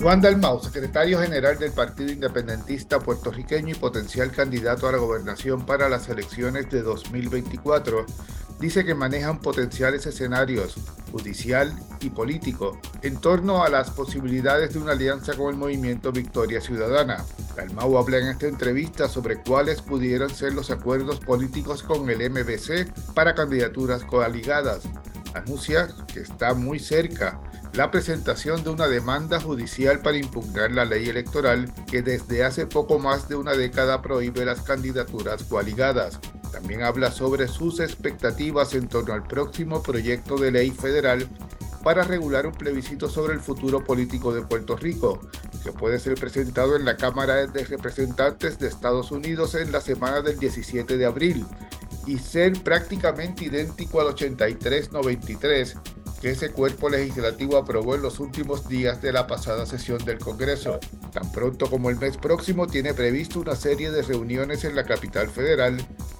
Juan Dalmau, secretario general del Partido Independentista puertorriqueño y potencial candidato a la gobernación para las elecciones de 2024, dice que manejan potenciales escenarios judicial y político en torno a las posibilidades de una alianza con el movimiento Victoria Ciudadana. Dalmau habla en esta entrevista sobre cuáles pudieran ser los acuerdos políticos con el MBC para candidaturas coaligadas. Anuncia que está muy cerca la presentación de una demanda judicial para impugnar la ley electoral que desde hace poco más de una década prohíbe las candidaturas coaligadas. También habla sobre sus expectativas en torno al próximo proyecto de ley federal para regular un plebiscito sobre el futuro político de Puerto Rico, que puede ser presentado en la Cámara de Representantes de Estados Unidos en la semana del 17 de abril y ser prácticamente idéntico al 8393 que ese cuerpo legislativo aprobó en los últimos días de la pasada sesión del Congreso. Tan pronto como el mes próximo tiene previsto una serie de reuniones en la capital federal,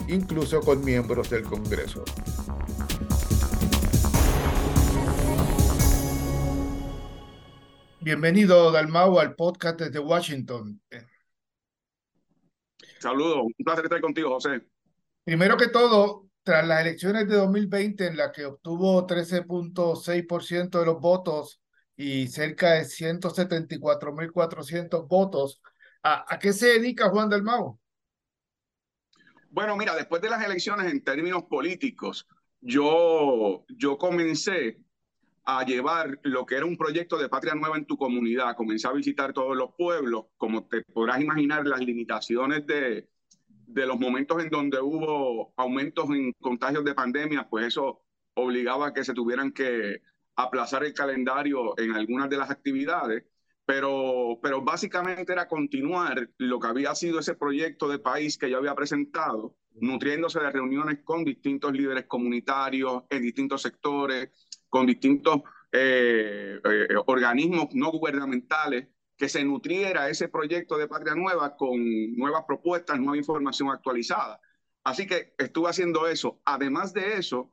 incluso con miembros del Congreso. Bienvenido, Dalmau, al podcast desde Washington. Saludos, un placer estar contigo, José. Primero que todo, tras las elecciones de 2020 en las que obtuvo 13.6% de los votos y cerca de 174.400 votos, ¿a, ¿a, qué se dedica Juan del Mau? Bueno, mira, después de las elecciones en términos políticos, yo, yo comencé a llevar lo que era un proyecto de Patria Nueva en tu comunidad. Comencé a visitar todos los pueblos, como te podrás imaginar, las limitaciones de, de los momentos en donde hubo aumentos en contagios de pandemia, pues eso obligaba a que se tuvieran que aplazar el calendario en algunas de las actividades, pero, pero básicamente era continuar lo que había sido ese proyecto de país que yo había presentado, nutriéndose de reuniones con distintos líderes comunitarios en distintos sectores, con distintos eh, eh, organismos no gubernamentales que se nutriera ese proyecto de Patria Nueva con nuevas propuestas, nueva información actualizada. Así que estuve haciendo eso. Además de eso,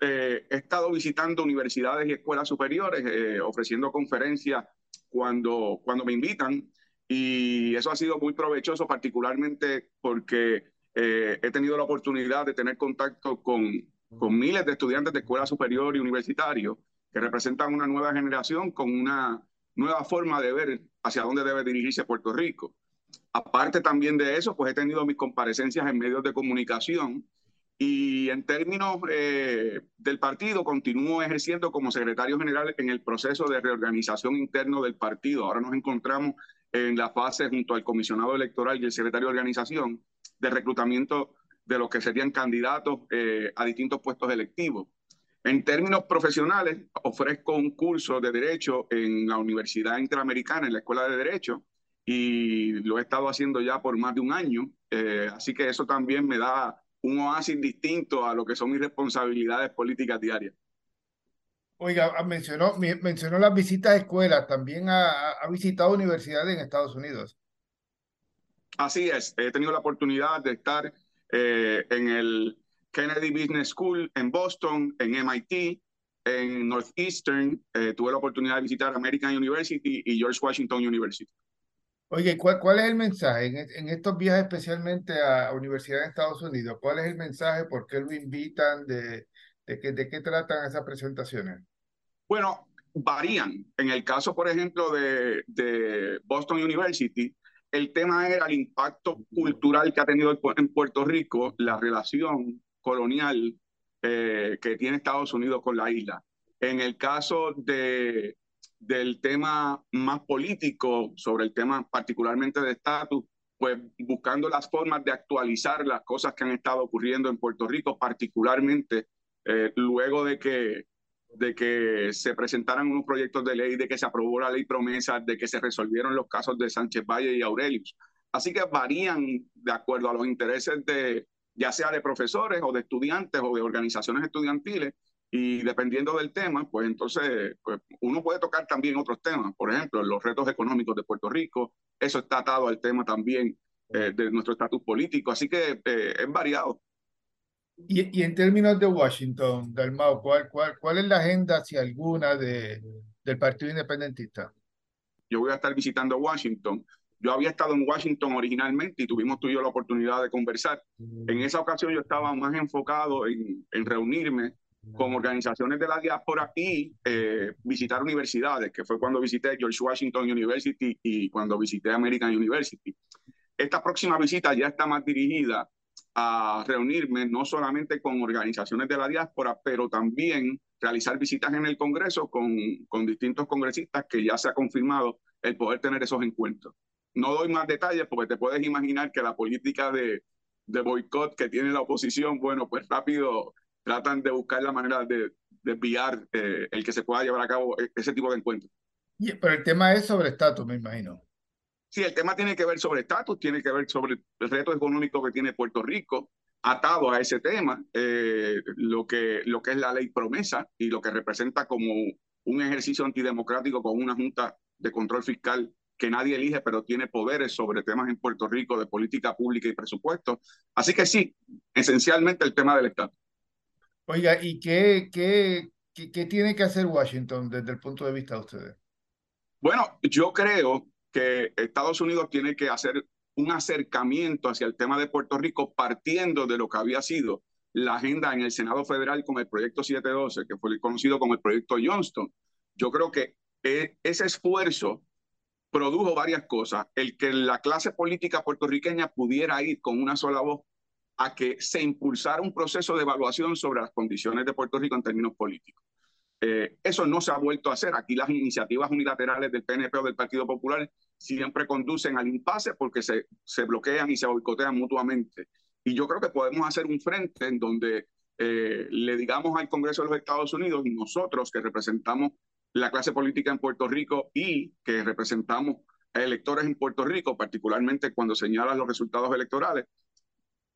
eh, he estado visitando universidades y escuelas superiores, eh, ofreciendo conferencias cuando, cuando me invitan. Y eso ha sido muy provechoso, particularmente porque eh, he tenido la oportunidad de tener contacto con, con miles de estudiantes de escuela superior y universitario que representan una nueva generación con una nueva forma de ver hacia dónde debe dirigirse Puerto Rico. Aparte también de eso, pues he tenido mis comparecencias en medios de comunicación y en términos eh, del partido continúo ejerciendo como secretario general en el proceso de reorganización interno del partido. Ahora nos encontramos en la fase junto al comisionado electoral y el secretario de organización de reclutamiento de los que serían candidatos eh, a distintos puestos electivos. En términos profesionales, ofrezco un curso de Derecho en la Universidad Interamericana, en la Escuela de Derecho, y lo he estado haciendo ya por más de un año. Eh, así que eso también me da un oasis distinto a lo que son mis responsabilidades políticas diarias. Oiga, ah, mencionó, mencionó las visitas a escuelas, también ha, ha visitado universidades en Estados Unidos. Así es, he tenido la oportunidad de estar eh, en el Kennedy Business School en Boston, en MIT, en Northeastern. Eh, tuve la oportunidad de visitar American University y George Washington University. Oye, ¿cuál, cuál es el mensaje en, en, estos viajes especialmente a universidades de Estados Unidos? ¿Cuál es el mensaje? ¿Por qué lo invitan? ¿De, de, qué, de qué tratan esas presentaciones? Bueno, varían. En el caso, por ejemplo, de, de Boston University, el tema era el impacto cultural que ha tenido en Puerto Rico la relación colonial eh, que tiene Estados Unidos con la isla. En el caso de, del tema más político, sobre el tema particularmente de estatus, pues buscando las formas de actualizar las cosas que han estado ocurriendo en Puerto Rico, particularmente eh, luego de que, de que se presentaran unos proyectos de ley, de que se aprobó la ley promesa, de que se resolvieron los casos de Sánchez Valle y Aurelius. Así que varían de acuerdo a los intereses de, ya sea de profesores o de estudiantes o de organizaciones estudiantiles, y dependiendo del tema, pues entonces pues, uno puede tocar también otros temas, por ejemplo, los retos económicos de Puerto Rico, eso está atado al tema también eh, de nuestro estatus político, así que eh, es variado. Y, y, en términos de Washington, Dalmau, ¿cuál, cuál, ¿cuál es la agenda, si alguna, de, del Partido Independentista? yo voy a estar visitando Washington. Yo había estado en Washington originalmente y tuvimos tú y yo la oportunidad de conversar. En esa ocasión yo estaba más enfocado en, en reunirme con organizaciones de la diáspora y eh, visitar universidades, que fue cuando visité George Washington University y cuando visité American University. Esta próxima visita ya está más dirigida a reunirme no solamente con organizaciones de la diáspora, pero también realizar visitas en el Congreso con, con distintos congresistas que ya se ha confirmado el poder tener esos encuentros. No doy más detalles porque te puedes imaginar que la política de, de boicot que tiene la oposición, bueno, pues rápido tratan de buscar la manera de desviar eh, el que se pueda llevar a cabo e, ese tipo de encuentros. Pero el tema es sobre estatus, me imagino. Sí, el tema tiene que ver sobre estatus, tiene que ver sobre el reto económico que tiene Puerto Rico, atado a ese tema, eh, lo, que, lo que es la ley promesa y lo que representa como un ejercicio antidemocrático con una junta de control fiscal que nadie elige, pero tiene poderes sobre temas en Puerto Rico de política pública y presupuesto. Así que sí, esencialmente el tema del estatus. Oiga, ¿y qué, qué, qué, tiene que hacer Washington desde el punto de vista de ustedes? Bueno, yo creo que Estados Unidos tiene que hacer un acercamiento hacia el tema de Puerto Rico partiendo de lo que había sido la agenda en el Senado Federal con el proyecto 712, que fue conocido como el proyecto Johnston. Yo creo que e, ese esfuerzo produjo varias cosas. El que la clase política puertorriqueña pudiera ir con una sola voz a que se impulsara un proceso de evaluación sobre las condiciones de Puerto Rico en términos políticos. Eh, eso no se ha vuelto a hacer. Aquí las iniciativas unilaterales del PNP o del Partido Popular siempre conducen al impasse porque se, se bloquean y se boicotean mutuamente. Y yo creo que podemos hacer un frente en donde eh, le digamos al Congreso de los Estados Unidos, nosotros que representamos la clase política en Puerto Rico y que representamos a electores en Puerto Rico, particularmente cuando señalan los resultados electorales,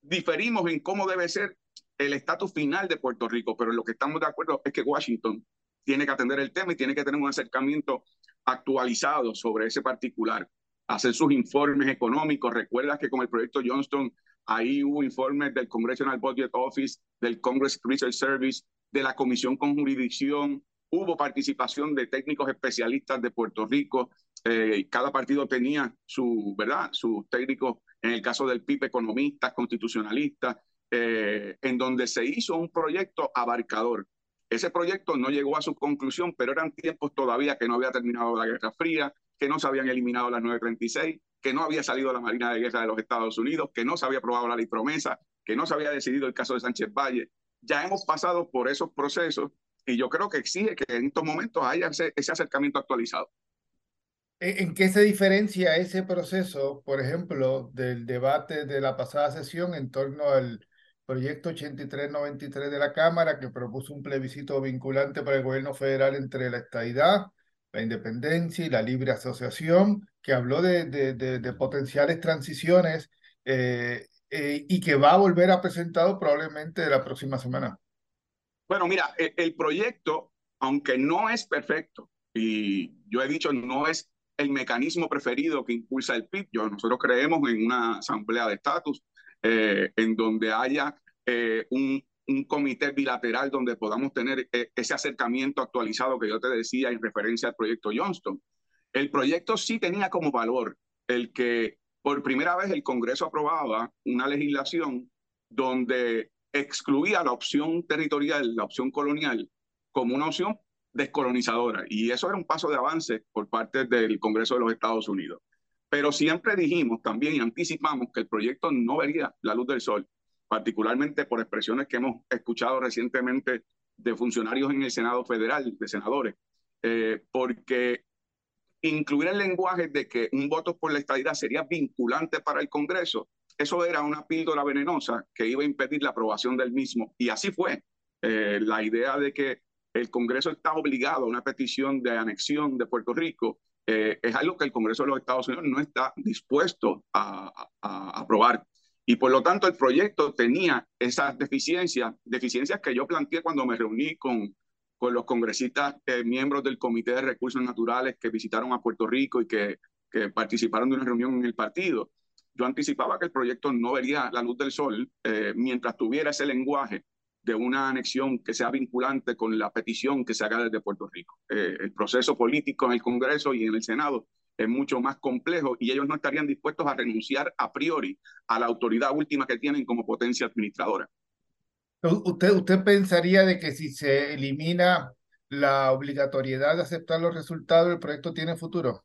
diferimos en cómo debe ser el estatus final de Puerto Rico, pero lo que estamos de acuerdo es que Washington tiene que atender el tema y tiene que tener un acercamiento actualizado sobre ese particular, hacer sus informes económicos. Recuerda que con el proyecto Johnston, ahí hubo informes del Congressional Budget Office, del Congress Research Service, de la Comisión con Jurisdicción, hubo participación de técnicos especialistas de Puerto Rico. Eh, cada partido tenía su, ¿verdad? sus técnicos, en el caso del PIB, economistas, constitucionalistas, eh, en donde se hizo un proyecto abarcador. Ese proyecto no llegó a su conclusión, pero eran tiempos todavía que no había terminado la Guerra Fría, que no se habían eliminado las 936, que no había salido la Marina de Guerra de los Estados Unidos, que no se había aprobado la ley promesa, que no se había decidido el caso de Sánchez Valle. Ya hemos pasado por esos procesos y yo creo que exige que en estos momentos haya ese, acercamiento actualizado. ¿En qué se diferencia ese proceso, por ejemplo, del debate de la pasada sesión en torno al proyecto 8393 de la Cámara que propuso un plebiscito vinculante para el gobierno federal entre la estadidad, la independencia y la libre asociación, que habló de, de, potenciales transiciones eh, eh, y que va a volver a presentado probablemente la próxima semana. Bueno, mira, el, el proyecto, aunque no es perfecto, y yo he dicho, no es el mecanismo preferido que impulsa el PIB. Yo, nosotros creemos en una asamblea de estatus eh, en donde haya eh, un, un, comité bilateral donde podamos tener eh, ese acercamiento actualizado que yo te decía en referencia al proyecto Johnston. El proyecto sí tenía como valor el que por primera vez el Congreso aprobaba una legislación donde excluía la opción territorial, la opción colonial, como una opción descolonizadora. Y eso era un paso de avance por parte del Congreso de los Estados Unidos. Pero siempre dijimos también y anticipamos que el proyecto no vería la luz del sol, particularmente por expresiones que hemos escuchado recientemente de funcionarios en el Senado Federal, de senadores, eh, porque incluir el lenguaje de que un voto por la estadidad sería vinculante para el Congreso, eso era una píldora venenosa que iba a impedir la aprobación del mismo. Y así fue. Eh, la idea de que el Congreso está obligado a una petición de anexión de Puerto Rico eh, es algo que el Congreso de los Estados Unidos no está dispuesto a, aprobar. Y por lo tanto el proyecto tenía esas deficiencias, deficiencias que yo planteé cuando me reuní con, con los congresistas eh, miembros del Comité de Recursos Naturales que visitaron a Puerto Rico y que, que, participaron de una reunión en el partido. Yo anticipaba que el proyecto no vería la luz del sol eh, mientras tuviera ese lenguaje de una anexión que sea vinculante con la petición que se haga desde Puerto Rico. Eh, el proceso político en el Congreso y en el Senado es mucho más complejo y ellos no estarían dispuestos a renunciar a priori a la autoridad última que tienen como potencia administradora. ¿Usted, usted pensaría de que si se elimina la obligatoriedad de aceptar los resultados, el proyecto tiene futuro?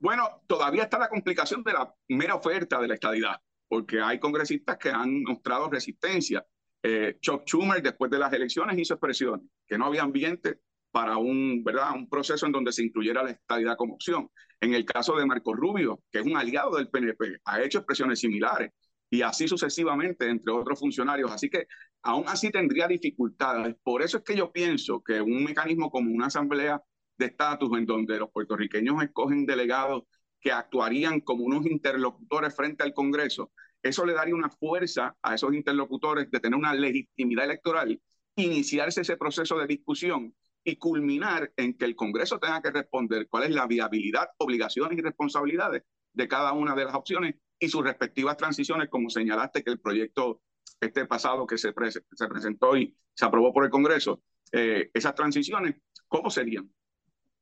Bueno, todavía está la complicación de la mera oferta de la estadidad, porque hay congresistas que han mostrado resistencia. Eh, Chuck Schumer, después de las elecciones, hizo expresiones que no había ambiente para un, ¿verdad? un proceso en donde se incluyera la estadidad como opción. En el caso de Marco Rubio, que es un aliado del PNP, ha hecho expresiones similares y así sucesivamente entre otros funcionarios. Así que aún así tendría dificultades. Por eso es que yo pienso que un mecanismo como una asamblea de estatus en donde los puertorriqueños escogen delegados que actuarían como unos interlocutores frente al Congreso, eso le daría una fuerza a esos interlocutores de tener una legitimidad electoral, iniciarse ese proceso de discusión y culminar en que el Congreso tenga que responder cuál es la viabilidad, obligaciones y responsabilidades de cada una de las opciones y sus respectivas transiciones, como señalaste que el proyecto este pasado que se, se presentó y se aprobó por el Congreso, eh, esas transiciones, ¿cómo serían?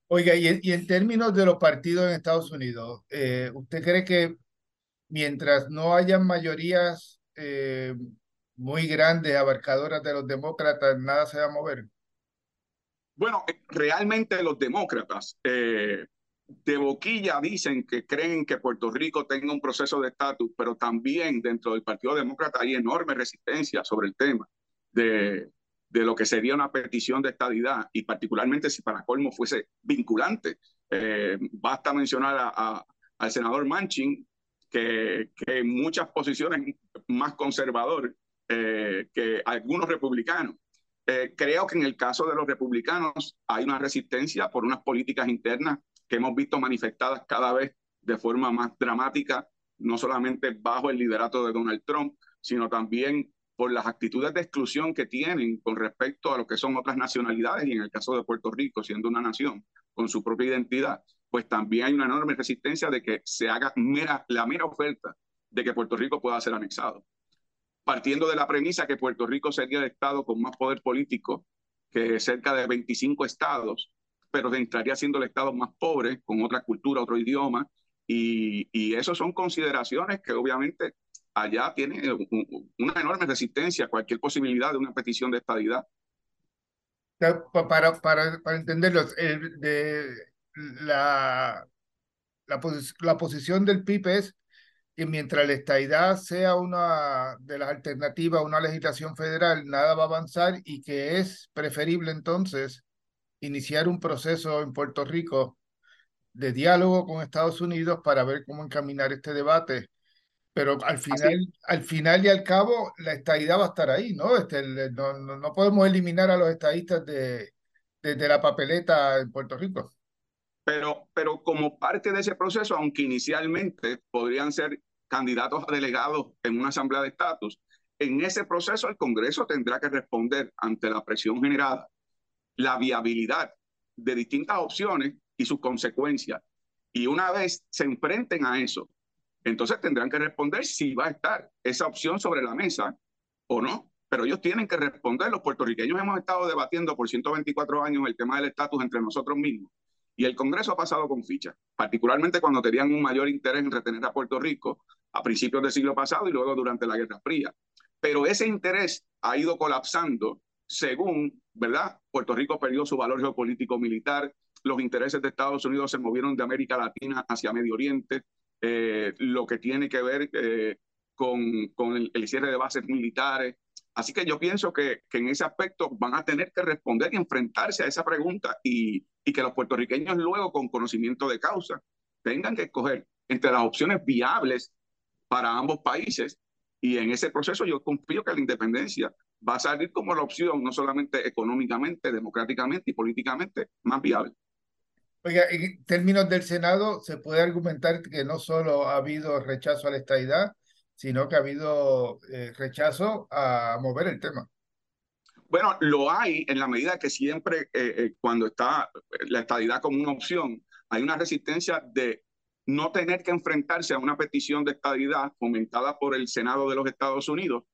Oiga, y, en términos de los partidos en Estados Unidos, eh, ¿usted cree que mientras no hayan mayorías eh, muy grandes, abarcadoras de los demócratas, nada se va a mover? Bueno, eh, realmente los demócratas de boquilla dicen que creen que Puerto Rico tenga un proceso de estatus, pero también dentro del Partido Demócrata hay enorme resistencia sobre el tema de, de lo que sería una petición de estadidad y particularmente si para colmo fuese vinculante. Eh, basta mencionar a, al senador Manchin, que, que, en muchas posiciones más conservador eh, que algunos republicanos. Eh, creo que en el caso de los republicanos hay una resistencia por unas políticas internas que hemos visto manifestadas cada vez de forma más dramática, no solamente bajo el liderato de Donald Trump, sino también por las actitudes de exclusión que tienen con respecto a lo que son otras nacionalidades y en el caso de Puerto Rico, siendo una nación con su propia identidad, pues también hay una enorme resistencia de que se haga la mera oferta de que Puerto Rico pueda ser anexado. Partiendo de la premisa que Puerto Rico sería el estado con más poder político que cerca de 25 estados, pero entraría siendo el estado más pobre, con otra cultura, otro idioma, y, y eso son consideraciones que obviamente allá tiene una enorme resistencia a cualquier posibilidad de una petición de estadidad. Para, para, para entenderlo, de la, la, la, posición del PIB es que mientras la estadidad sea una de las alternativas a una legislación federal, nada va a avanzar y que es preferible entonces iniciar un proceso en Puerto Rico de diálogo con Estados Unidos para ver cómo encaminar este debate pero al final, al final y al cabo, la estadidad va a estar ahí, ¿no? Este, no, no, podemos eliminar a los estadistas de, de, la papeleta en Puerto Rico. Pero, pero como parte de ese proceso, aunque inicialmente podrían ser candidatos a delegados en una asamblea de estatus, en ese proceso el Congreso tendrá que responder ante la presión generada, la viabilidad de distintas opciones y sus consecuencias. Y una vez se enfrenten a eso, entonces tendrán que responder si va a estar esa opción sobre la mesa o no. Pero ellos tienen que responder. Los puertorriqueños hemos estado debatiendo por 124 años el tema del estatus entre nosotros mismos. Y el Congreso ha pasado con ficha, particularmente cuando tenían un mayor interés en retener a Puerto Rico a principios del siglo pasado y luego durante la Guerra Fría. Pero ese interés ha ido colapsando según, ¿verdad? Puerto Rico perdió su valor geopolítico militar, los intereses de Estados Unidos se movieron de América Latina hacia Medio Oriente, eh, lo que tiene que ver eh, con, con el, cierre de bases militares. Así que yo pienso que, que, en ese aspecto van a tener que responder y enfrentarse a esa pregunta y, y que los puertorriqueños luego, con conocimiento de causa, tengan que escoger entre las opciones viables para ambos países. Y en ese proceso yo confío que la independencia va a salir como la opción, no solamente económicamente, democráticamente y políticamente, más viable. Oiga, en términos del Senado, se puede argumentar que no solo ha habido rechazo a la estadidad, sino que ha habido eh, rechazo a mover el tema. Bueno, lo hay en la medida que siempre eh, eh, cuando está la estadidad como una opción, hay una resistencia de no tener que enfrentarse a una petición de estadidad fomentada por el Senado de los Estados Unidos,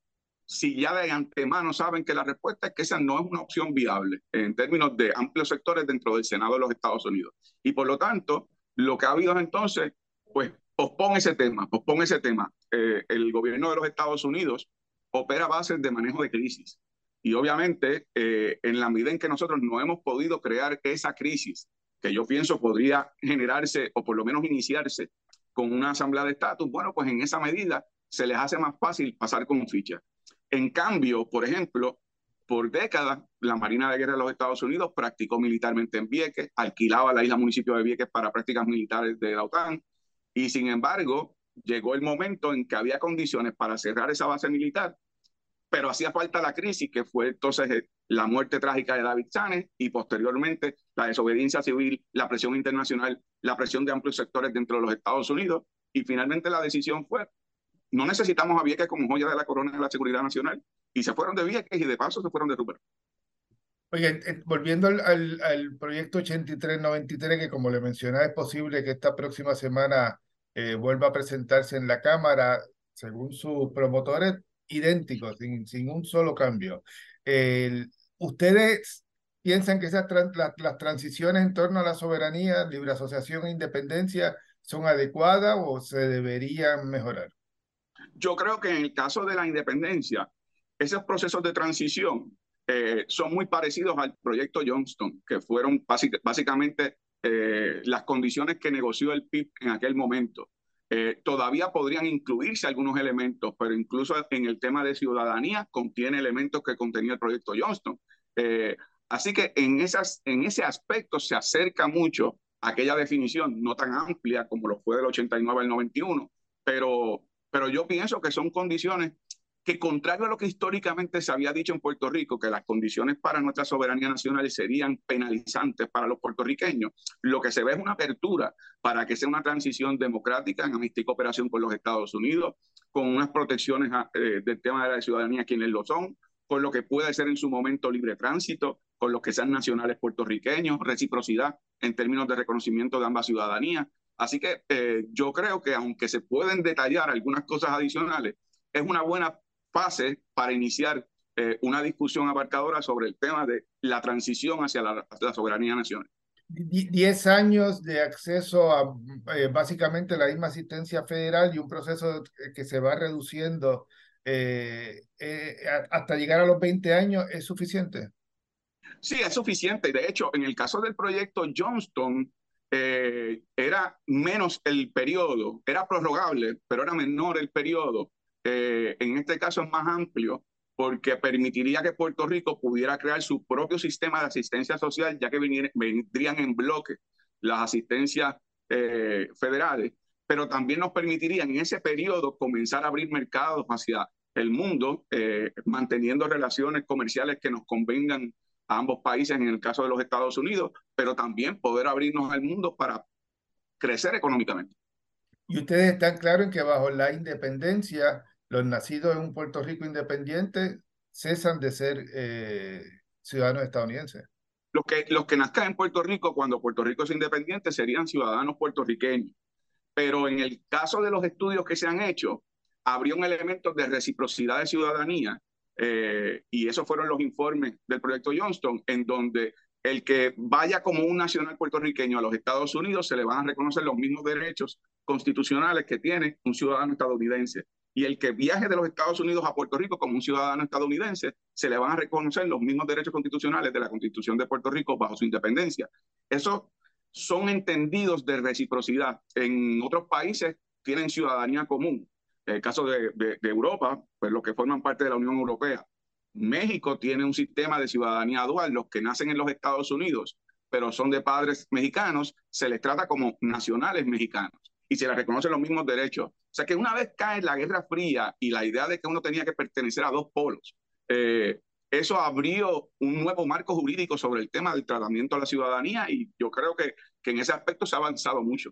si ya de antemano saben que la respuesta es que esa no es una opción viable en términos de amplios sectores dentro del Senado de los Estados Unidos. Y por lo tanto, Lo que ha habido entonces, pues pospone ese tema, pospone ese tema. Eh, el gobierno de los Estados Unidos opera bases de manejo de crisis. Y obviamente, eh, en la medida en que nosotros no hemos podido crear esa crisis, que yo pienso podría generarse o por lo menos iniciarse con una asamblea de estatus, bueno, pues en esa medida se les hace más fácil pasar con ficha. En cambio, por ejemplo, por décadas, la Marina de Guerra de los Estados Unidos practicó militarmente en Vieques, alquilaba la isla municipio de Vieques para prácticas militares de la OTAN, y sin embargo, llegó el momento en que había condiciones para cerrar esa base militar, pero hacía falta la crisis, que fue entonces eh, la muerte trágica de David Sanes y posteriormente la desobediencia civil, la presión internacional, la presión de amplios sectores dentro de los Estados Unidos, y finalmente la decisión fue, no necesitamos a Vieques como joya de la corona de la seguridad nacional, y se fueron de Vieques y de paso se fueron de Rupert. Oye, eh, volviendo al, al, al, proyecto 8393, que como le mencionaba, es posible que esta próxima semana eh, vuelva a presentarse en la Cámara, según sus promotores, idénticos, sin, sin un solo cambio. ¿Ustedes piensan que esas las transiciones en torno a la soberanía, libre asociación e independencia son adecuadas o se deberían mejorar? Yo creo que en el caso de la independencia, esos procesos de transición eh, son muy parecidos al proyecto Johnston, que fueron básicamente eh, las condiciones que negoció el PIB en aquel momento. Eh, todavía podrían incluirse algunos elementos, pero incluso en el tema de ciudadanía contiene elementos que contenía el proyecto Johnston. Eh, así que en, esas, en ese aspecto se acerca mucho a aquella definición, no tan amplia como lo fue del 89 al 91, pero, pero yo pienso que son condiciones que contrario a lo que históricamente se había dicho en Puerto Rico, que las condiciones para nuestra soberanía nacional serían penalizantes para los puertorriqueños, lo que se ve es una apertura para que sea una transición democrática en amistad y cooperación con los Estados Unidos, con unas protecciones eh, del tema de la ciudadanía quienes lo son, con lo que puede ser en su momento libre tránsito, con los que sean nacionales puertorriqueños, reciprocidad en términos de reconocimiento de ambas ciudadanías. Así que eh, yo creo que aunque se pueden detallar algunas cosas adicionales, es una buena fase para iniciar eh, una discusión abarcadora sobre el tema de la transición hacia la, soberanía nacional. Diez años de acceso a eh, básicamente la misma asistencia federal y un proceso que se va reduciendo eh, hasta llegar a los 20 años, ¿es suficiente? Sí, es suficiente. De hecho, en el caso del proyecto Johnston, era menos el periodo, era prorrogable, pero era menor el periodo eh, en este caso es más amplio porque permitiría que Puerto Rico pudiera crear su propio sistema de asistencia social, ya que vendrían en bloque las asistencias eh, federales, pero también nos permitiría en ese periodo comenzar a abrir mercados hacia el mundo, eh, manteniendo relaciones comerciales que nos convengan a ambos países, en el caso de los Estados Unidos, pero también poder abrirnos al mundo para crecer económicamente. Y ustedes están claros en que bajo la independencia los nacidos en un Puerto Rico independiente cesan de ser eh, ciudadanos estadounidenses. Los que, los que nazcan en Puerto Rico cuando Puerto Rico es independiente serían ciudadanos puertorriqueños. Pero en el caso de los estudios que se han hecho, habría un elemento de reciprocidad de ciudadanía, eh, y esos fueron los informes del proyecto Johnston, en donde el que vaya como un nacional puertorriqueño a los Estados Unidos se le van a reconocer los mismos derechos constitucionales que tiene un ciudadano estadounidense y el que viaje de los Estados Unidos a Puerto Rico como un ciudadano estadounidense, se le van a reconocer los mismos derechos constitucionales de la Constitución de Puerto Rico bajo su independencia. Esos son entendidos de reciprocidad. En otros países tienen ciudadanía común. En el caso de, de, Europa, pues los que forman parte de la Unión Europea. México tiene un sistema de ciudadanía dual. Los que nacen en los Estados Unidos, pero son de padres mexicanos, se les trata como nacionales mexicanos y se les reconocen los mismos derechos o sea que una vez cae la Guerra Fría y la idea de que uno tenía que pertenecer a dos polos, eh, eso abrió un nuevo marco jurídico sobre el tema del tratamiento a la ciudadanía y yo creo que, que en ese aspecto se ha avanzado mucho.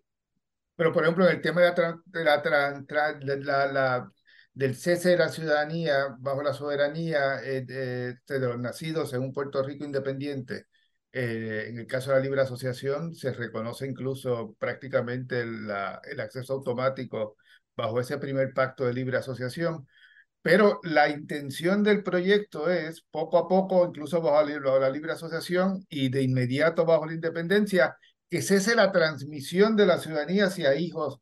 Pero, por ejemplo, en el tema de la, la, la, del cese de la ciudadanía bajo la soberanía eh, de, los nacidos en un Puerto Rico independiente, eh, en el caso de la libre asociación, se reconoce incluso prácticamente el acceso automático bajo ese primer pacto de libre asociación. Pero la intención del proyecto es, poco a poco, incluso bajo la libre asociación y de inmediato bajo la independencia, que cese la transmisión de la ciudadanía hacia hijos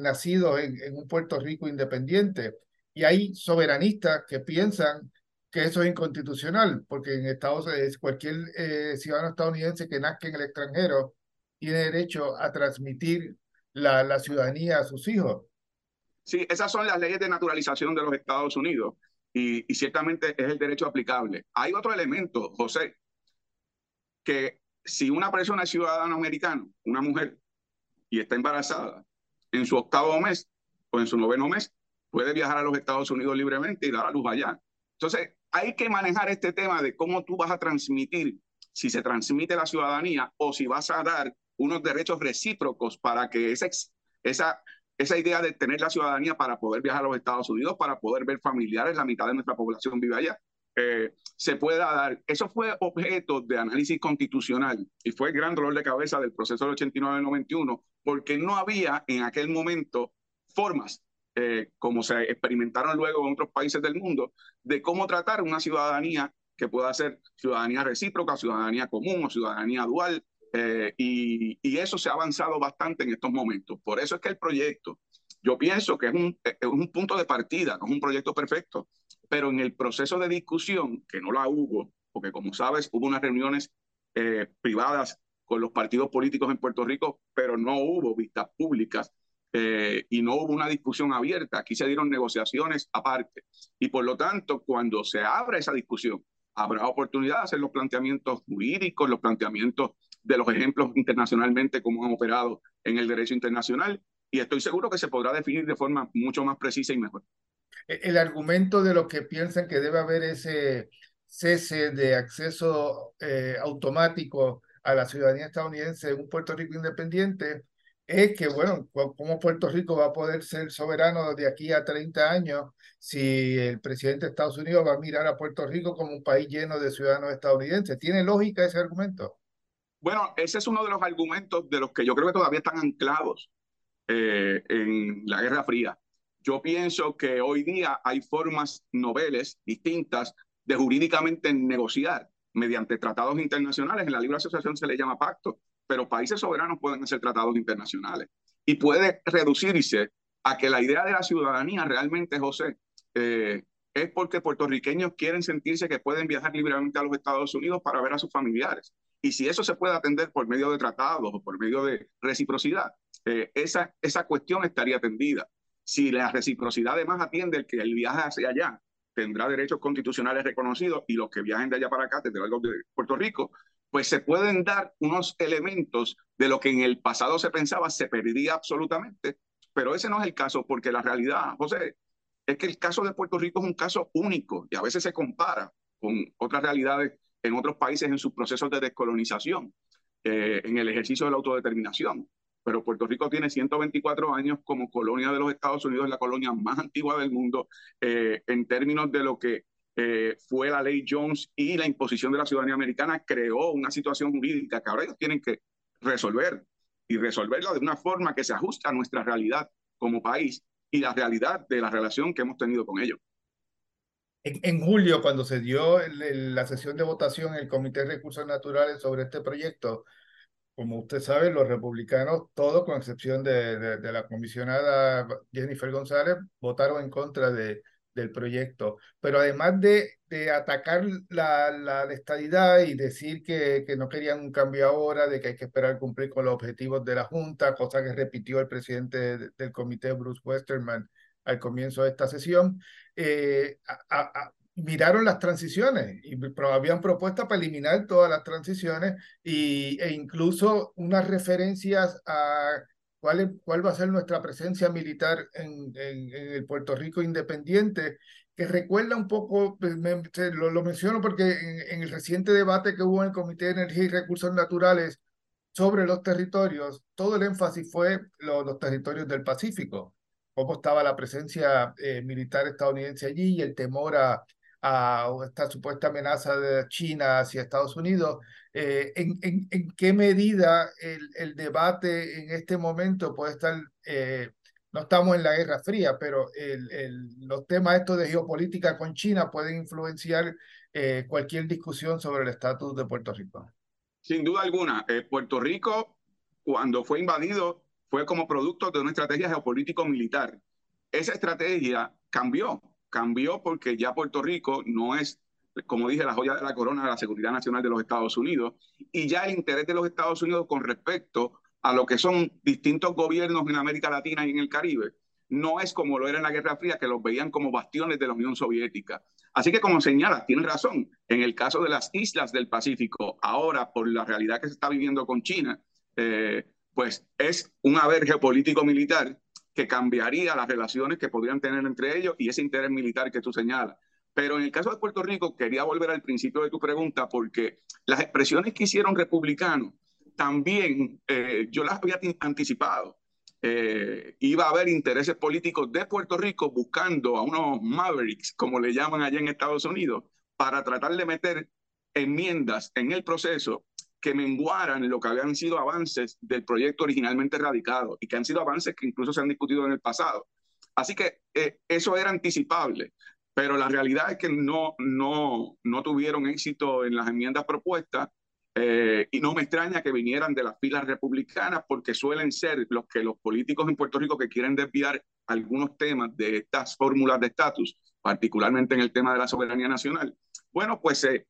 nacidos en, un Puerto Rico independiente. Y hay soberanistas que piensan que eso es inconstitucional, porque en Estados Unidos cualquier eh, ciudadano estadounidense que nazca en el extranjero tiene derecho a transmitir la, ciudadanía a sus hijos. Sí, esas son las leyes de naturalización de los Estados Unidos y ciertamente es el derecho aplicable. Hay otro elemento, José, que si una persona es ciudadano americano, una mujer, y está embarazada en su octavo mes o en su noveno mes, puede viajar a los Estados Unidos libremente y dar a luz allá. Entonces, hay que manejar este tema de cómo tú vas a transmitir, si se transmite la ciudadanía o si vas a dar unos derechos recíprocos para que esa, esa, esa idea de tener la ciudadanía para poder viajar a los Estados Unidos, para poder ver familiares, la mitad de nuestra población vive allá, eh, se pueda dar. Eso fue objeto de análisis constitucional y fue el gran dolor de cabeza del proceso del 89-91, porque no había en aquel momento formas eh, como se experimentaron luego en otros países del mundo, de cómo tratar una ciudadanía que pueda ser ciudadanía recíproca, ciudadanía común o ciudadanía dual. Eh, y, y, eso se ha avanzado bastante en estos momentos. Por eso es que el proyecto, yo pienso que es un, es un punto de partida, no es un proyecto perfecto, pero en el proceso de discusión, que no la hubo, porque como sabes, hubo unas reuniones eh, privadas con los partidos políticos en Puerto Rico, pero no hubo vistas públicas eh, y no hubo una discusión abierta. Aquí se dieron negociaciones aparte. Y por lo tanto, cuando se abra esa discusión, habrá oportunidad de hacer los planteamientos jurídicos, los planteamientos de los ejemplos internacionalmente, como han operado en el derecho internacional. Y estoy seguro que se podrá definir de forma mucho más precisa y mejor. E-, el argumento de los que piensan que debe haber ese cese de acceso eh, automático a la ciudadanía estadounidense en un Puerto Rico independiente es que, bueno, ¿cómo Puerto Rico va a poder ser soberano de aquí a 30 años si el presidente de Estados Unidos va a mirar a Puerto Rico como un país lleno de ciudadanos estadounidenses? ¿Tiene lógica ese argumento? Bueno, ese es uno de los argumentos de los que yo creo que todavía están anclados eh, en la Guerra Fría. Yo pienso que hoy día hay formas noveles distintas de jurídicamente negociar mediante tratados internacionales. En la libre asociación se le llama pacto pero países soberanos pueden hacer tratados internacionales. Y puede reducirse a que la idea de la ciudadanía realmente, José, eh, es porque puertorriqueños quieren sentirse que pueden viajar libremente a los Estados Unidos para ver a sus familiares. Y si eso se puede atender por medio de tratados o por medio de reciprocidad, eh, esa, esa cuestión estaría atendida. Si la reciprocidad además atiende el que el viaje hacia allá tendrá derechos constitucionales reconocidos y los que viajen de allá para acá tendrán algo de Puerto Rico, pues se pueden dar unos elementos de lo que en el pasado se pensaba se perdía absolutamente, pero ese no es el caso porque la realidad, José, es que el caso de Puerto Rico es un caso único y a veces se compara con otras realidades en otros países en sus procesos de descolonización, eh, en el ejercicio de la autodeterminación. Pero Puerto Rico tiene 124 años como colonia de los Estados Unidos, la colonia más antigua del mundo, eh, en términos de lo que eh, fue la ley Jones y la imposición de la ciudadanía americana creó una situación jurídica que ahora ellos tienen que resolver y resolverla de una forma que se ajuste a nuestra realidad como país y la realidad de la relación que hemos tenido con ellos. En, julio, cuando se dio la sesión de votación en el Comité de Recursos Naturales sobre este proyecto, como usted sabe, los republicanos, todos con excepción de, de la comisionada Jennifer González, votaron en contra de, del proyecto. Pero además de, de atacar la, la, estadidad y decir que, que, no querían un cambio ahora, de que hay que esperar cumplir con los objetivos de la Junta, cosa que repitió el presidente del comité, Bruce Westerman, al comienzo de esta sesión, eh, miraron las transiciones y habían propuestas para eliminar todas las transiciones y, e incluso unas referencias a cuál, cuál va a ser nuestra presencia militar en, en, el Puerto Rico independiente, que recuerda un poco, pues, lo, lo, menciono porque en, el reciente debate que hubo en el Comité de Energía y Recursos Naturales sobre los territorios, todo el énfasis fue los territorios del Pacífico, cómo estaba la presencia eh, militar estadounidense allí y el temor a, a esta supuesta amenaza de China hacia Estados Unidos. Eh, en, en, en, qué medida el, el, debate en este momento puede estar, eh, no estamos en la Guerra Fría, pero el, el, los temas estos de geopolítica con China pueden influenciar eh, cualquier discusión sobre el estatus de Puerto Rico. Sin duda alguna, Puerto Rico cuando fue invadido fue como producto de una estrategia geopolítico-militar. Esa estrategia cambió, cambió porque ya Puerto Rico no es, como dije, la joya de la corona de la seguridad nacional de los Estados Unidos, y ya el interés de los Estados Unidos con respecto a lo que son distintos gobiernos en América Latina y en el Caribe, no es como lo era en la Guerra Fría, que los veían como bastiones de la Unión Soviética. Así que como señala, tiene razón, en el caso de las islas del Pacífico, ahora por la realidad que se está viviendo con China, eh, pues es un haber geopolítico militar que cambiaría las relaciones que podrían tener entre ellos y ese interés militar que tú señalas. Pero en el caso de Puerto Rico, quería volver al principio de tu pregunta porque las expresiones que hicieron republicanos también eh, yo las había anticipado. Eh, iba a haber intereses políticos de Puerto Rico buscando a unos mavericks, como le llaman allá en Estados Unidos, para tratar de meter enmiendas en el proceso que menguaran lo que habían sido avances del proyecto originalmente radicado y que han sido avances que incluso se han discutido en el pasado. Así que eh, eso era anticipable, pero la realidad es que no, no, no tuvieron éxito en las enmiendas propuestas eh, y no me extraña que vinieran de las filas republicanas porque suelen ser los que los políticos en Puerto Rico que quieren desviar algunos temas de estas fórmulas de estatus, particularmente en el tema de la soberanía nacional. Bueno, pues se,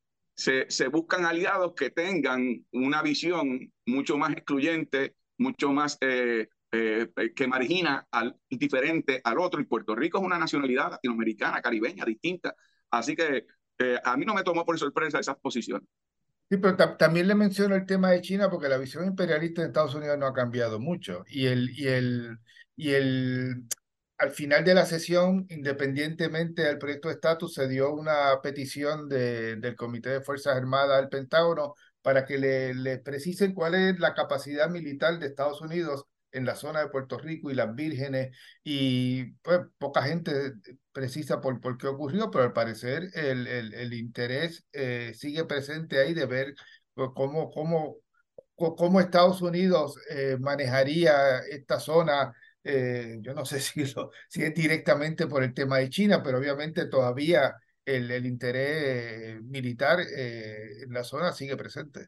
se, buscan aliados que tengan una visión mucho más excluyente, mucho más eh, eh, que margina al diferente al otro. Y Puerto Rico es una nacionalidad latinoamericana, caribeña, distinta. Así que a mí no me tomó por sorpresa esas posiciones. Sí, pero también le menciono el tema de China porque la visión imperialista de Estados Unidos no ha cambiado mucho y el, y el, y el, al final de la sesión, independientemente del proyecto de estatus, se dio una petición de, del Comité de Fuerzas Armadas al Pentágono para que le, le precisen cuál es la capacidad militar de Estados Unidos en la zona de Puerto Rico y las vírgenes, y pues poca gente precisa por, por qué ocurrió, pero al parecer el, el, el interés eh, sigue presente ahí de ver cómo, cómo, cómo Estados Unidos eh, manejaría esta zona. Eh, yo no sé si, lo, si es directamente por el tema de China, pero obviamente todavía el, el interés militar en la zona sigue presente.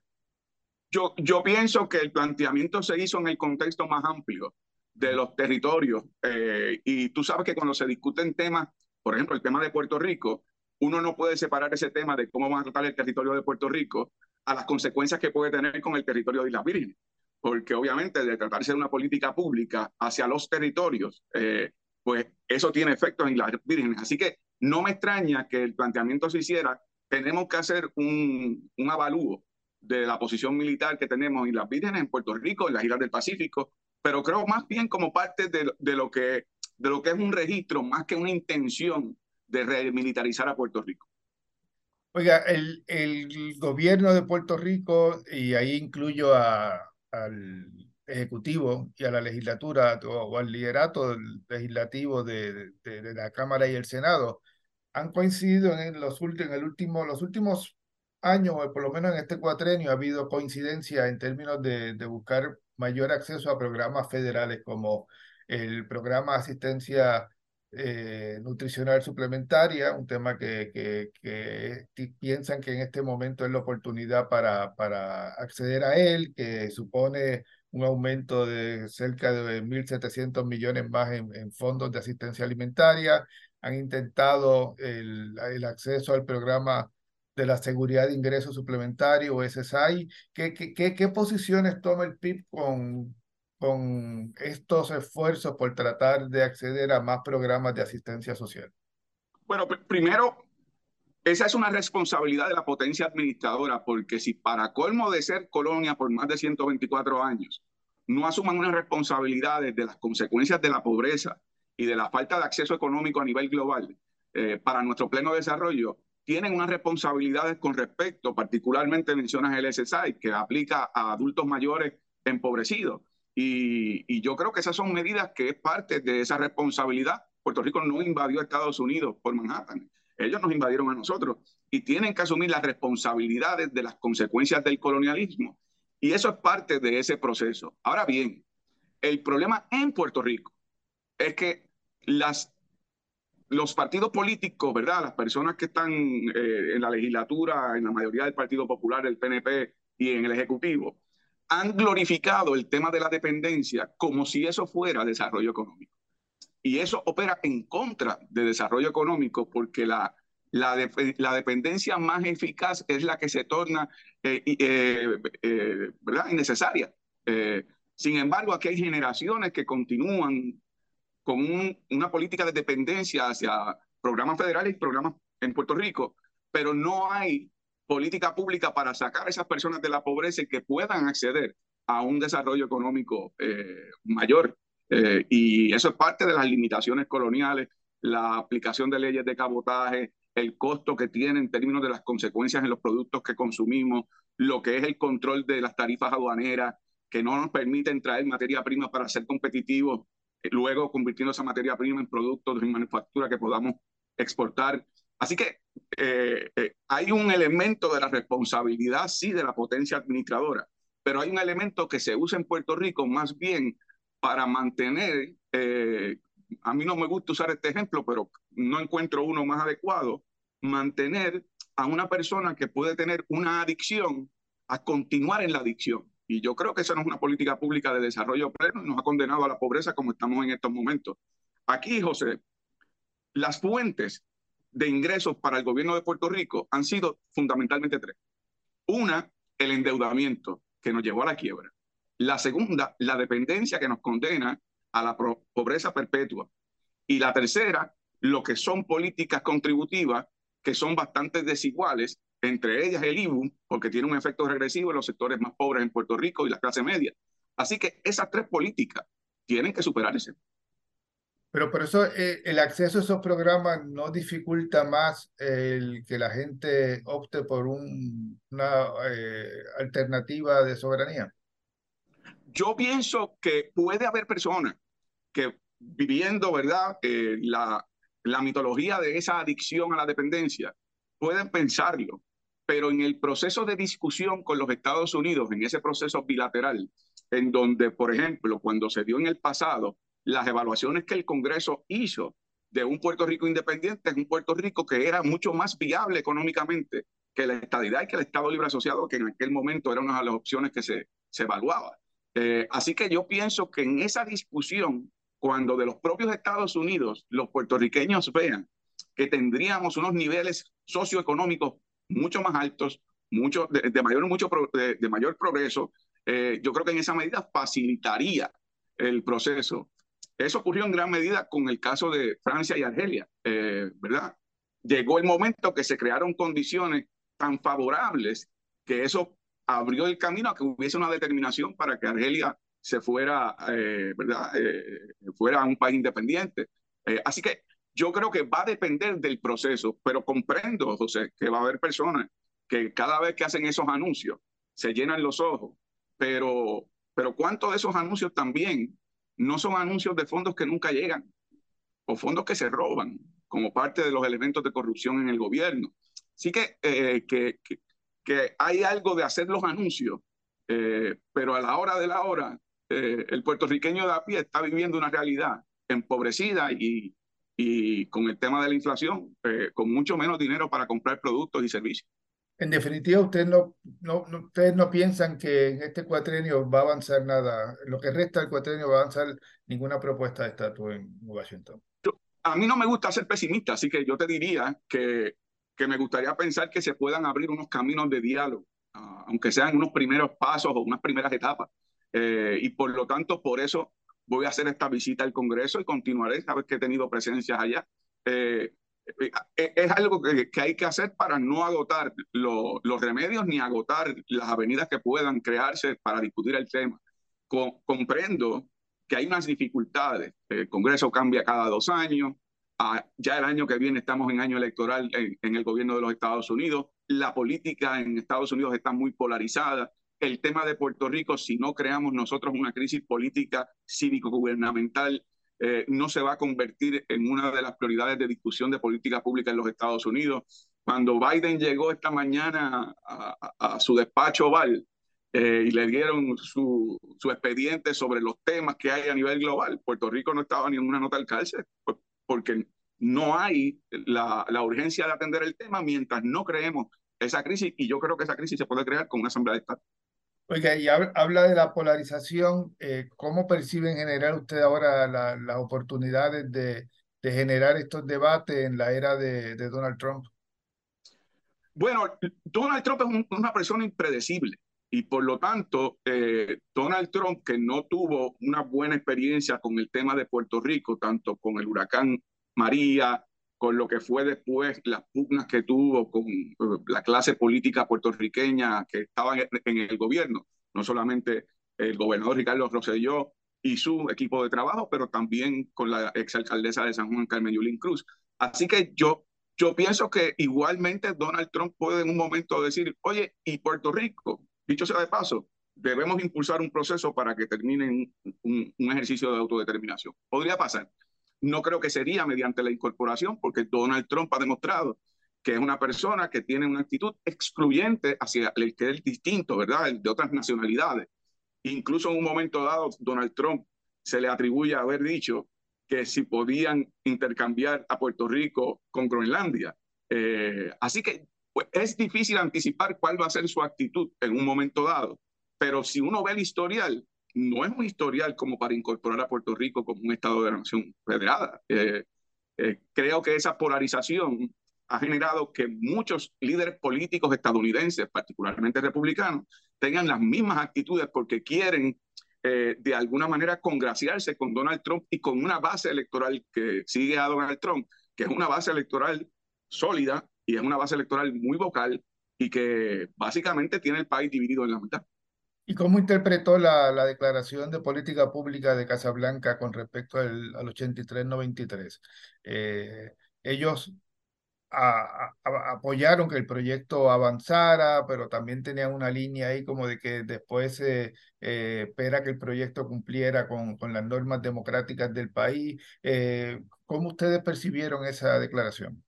Yo, yo pienso que el planteamiento se hizo en el contexto más amplio de los territorios. Eh, y tú sabes que cuando se discuten temas, por ejemplo, el tema de Puerto Rico, uno no puede separar ese tema de cómo va a tratar el territorio de Puerto Rico a las consecuencias que puede tener con el territorio de Islas Vírgenes. Porque obviamente de tratarse de una política pública hacia los territorios, eh, pues eso tiene efectos en Islas Vírgenes. Así que no me extraña que el planteamiento se hiciera. Tenemos que hacer un, un avalúo de la posición militar que tenemos en las vírgenes en Puerto Rico, en las islas del Pacífico, pero creo más bien como parte de, de, lo, que, de lo que es un registro, más que una intención de remilitarizar a Puerto Rico. Oiga, el, el gobierno de Puerto Rico, y ahí incluyo a, al Ejecutivo y a la legislatura o, al liderato legislativo de, de, la Cámara y el Senado, han coincidido en los, en el último, los últimos años, o por lo menos en este cuatrenio, ha habido coincidencia en términos de, de buscar mayor acceso a programas federales como el programa de asistencia eh, nutricional suplementaria, un tema que, que, que, piensan que en este momento es la oportunidad para, para acceder a él, que supone un aumento de cerca de 1.700 millones más en, en, fondos de asistencia alimentaria. Han intentado el, el acceso al programa de la seguridad de ingresos suplementario o SSI. ¿Qué, qué, qué, posiciones toma el PIB con, con estos esfuerzos por tratar de acceder a más programas de asistencia social? Bueno, primero, esa es una responsabilidad de la potencia administradora, porque si para colmo de ser colonia por más de 124 años, no asuman unas responsabilidades de las consecuencias de la pobreza y de la falta de acceso económico a nivel global eh, para nuestro pleno desarrollo, tienen unas responsabilidades con respecto, particularmente mencionas el SSI, que aplica a adultos mayores empobrecidos. Y, yo creo que esas son medidas que es parte de esa responsabilidad. Puerto Rico no invadió a Estados Unidos por Manhattan. Ellos nos invadieron a nosotros y tienen que asumir las responsabilidades de las consecuencias del colonialismo. Y eso es parte de ese proceso. Ahora bien, el problema en Puerto Rico es que las los partidos políticos, ¿verdad? Las personas que están eh, en la legislatura, en la mayoría del Partido Popular, el PNP y en el Ejecutivo, han glorificado el tema de la dependencia como si eso fuera desarrollo económico. Y eso opera en contra de desarrollo económico porque la, la, dependencia más eficaz es la que se torna eh, eh, eh, innecesaria. sin embargo, aquí hay generaciones que continúan con una política de dependencia hacia programas federales y programas en Puerto Rico, pero no hay política pública para sacar a esas personas de la pobreza y que puedan acceder a un desarrollo económico eh, mayor. Eh, y eso es parte de las limitaciones coloniales, la aplicación de leyes de cabotaje, el costo que tiene en términos de las consecuencias en los productos que consumimos, lo que es el control de las tarifas aduaneras, que no nos permiten traer materia prima para ser competitivos, eh, luego convirtiendo esa materia prima en productos en manufactura que podamos exportar. Así que eh, eh, hay un elemento de la responsabilidad, sí, de la potencia administradora, pero hay un elemento que se usa en Puerto Rico más bien para mantener, eh, a mí no me gusta usar este ejemplo, pero no encuentro uno más adecuado, mantener a una persona que puede tener una adicción a continuar en la adicción. Y yo creo que esa no es una política pública de desarrollo pleno y nos ha condenado a la pobreza como estamos en estos momentos. Aquí, José, las fuentes de ingresos para el gobierno de Puerto Rico han sido fundamentalmente tres. Una, el endeudamiento que nos llevó a la quiebra. La segunda, la dependencia que nos condena a la pobreza perpetua. Y la tercera, lo que son políticas contributivas que son bastante desiguales, entre ellas el IBU, porque tiene un efecto regresivo en los sectores más pobres en Puerto Rico y la clase media. Así que esas tres políticas tienen que superarse. Pero por eso eh, el acceso a esos programas no dificulta más el que la gente opte por un, una eh, alternativa de soberanía. Yo pienso que puede haber personas que viviendo, ¿verdad? Eh, la, la mitología de esa adicción a la dependencia, pueden pensarlo, pero en el proceso de discusión con los Estados Unidos, en ese proceso bilateral, en donde, por ejemplo, cuando se dio en el pasado las evaluaciones que el Congreso hizo de un Puerto Rico independiente es un Puerto Rico que era mucho más viable económicamente que la estadidad y que el Estado Libre Asociado, que en aquel momento era una de las opciones que se, se evaluaba. Eh, así que yo pienso que en esa discusión, cuando de los propios Estados Unidos los puertorriqueños vean que tendríamos unos niveles socioeconómicos mucho más altos, mucho, de, mayor, mucho, de, mayor progreso, eh, yo creo que en esa medida facilitaría el proceso. Eso ocurrió en gran medida con el caso de Francia y Argelia, eh, ¿verdad? Llegó el momento que se crearon condiciones tan favorables que eso abrió el camino a que hubiese una determinación para que Argelia se fuera, eh, ¿verdad? Eh, fuera un país independiente. así que yo creo que va a depender del proceso, pero comprendo, José, que va a haber personas que cada vez que hacen esos anuncios se llenan los ojos, pero, pero ¿cuántos de esos anuncios también no son anuncios de fondos que nunca llegan o fondos que se roban como parte de los elementos de corrupción en el gobierno. Así que, eh, que, hay algo de hacer los anuncios, eh, pero a la hora de la hora, eh, el puertorriqueño de a pie está viviendo una realidad empobrecida y, y con el tema de la inflación, con mucho menos dinero para comprar productos y servicios. En definitiva, ustedes no, no, ustedes no piensan que en este cuatrenio va a avanzar nada, lo que resta del cuatrenio va a avanzar ninguna propuesta de estatus en Washington. a mí no me gusta ser pesimista, así que yo te diría que, que me gustaría pensar que se puedan abrir unos caminos de diálogo, ah, aunque sean unos primeros pasos o unas primeras etapas. Eh, y por lo tanto, por eso voy a hacer esta visita al Congreso y continuaré, vez que he tenido presencias allá. Eh, es algo que, hay que hacer para no agotar los remedios ni agotar las avenidas que puedan crearse para discutir el tema. comprendo que hay unas dificultades. El Congreso cambia cada dos años. Ah, ya el año que viene estamos en año electoral en, en el gobierno de los Estados Unidos. La política en Estados Unidos está muy polarizada. El tema de Puerto Rico, si no creamos nosotros una crisis política cívico-gubernamental, eh, no se va a convertir en una de las prioridades de discusión de política pública en los Estados Unidos. Cuando Biden llegó esta mañana a, su despacho oval eh, y le dieron su, su, expediente sobre los temas que hay a nivel global, Puerto Rico no estaba ni en una nota al cárcel, porque no hay la, la urgencia de atender el tema mientras no creemos esa crisis y yo creo que esa crisis se puede crear con una asamblea de Estado. Oiga, y habla de la polarización. Eh, ¿Cómo percibe en general usted ahora las oportunidades de, de, generar estos debates en la era de, de Donald Trump? Bueno, Donald Trump es una persona impredecible y por lo tanto, eh, Donald Trump, que no tuvo una buena experiencia con el tema de Puerto Rico, tanto con el huracán María, con lo que fue después las pugnas que tuvo con eh, la clase política puertorriqueña que estaba en el gobierno, no solamente el gobernador Ricardo Rosselló y su equipo de trabajo, pero también con la exalcaldesa de San Juan, Carmen Yulín Cruz. Así que yo, yo pienso que igualmente Donald Trump puede en un momento decir, oye, ¿y Puerto Rico? Dicho sea de paso, debemos impulsar un proceso para que termine un, un ejercicio de autodeterminación. Podría pasar. No creo que sería mediante la incorporación, porque Donald Trump ha demostrado que es una persona que tiene una actitud excluyente hacia el que es distinto, ¿verdad? de otras nacionalidades. Incluso en un momento dado, Donald Trump se le atribuye haber dicho que si podían intercambiar a Puerto Rico con Groenlandia. Eh, así que pues, es difícil anticipar cuál va a ser su actitud en un momento dado, pero si uno ve el historial, no es un historial como para incorporar a Puerto Rico como un Estado de la Nación federada. Eh, eh, creo que esa polarización ha generado que muchos líderes políticos estadounidenses, particularmente republicanos, tengan las mismas actitudes porque quieren eh, de alguna manera congraciarse con Donald Trump y con una base electoral que sigue a Donald Trump, que es una base electoral sólida y es una base electoral muy vocal y que básicamente tiene el país dividido en la mitad. ¿Y cómo interpretó la, la, declaración de política pública de Casablanca con respecto al, al 83-93? Eh, ellos a, apoyaron que el proyecto avanzara, pero también tenían una línea ahí como de que después se eh, espera que el proyecto cumpliera con, con las normas democráticas del país. Eh, ¿Cómo ustedes percibieron esa declaración?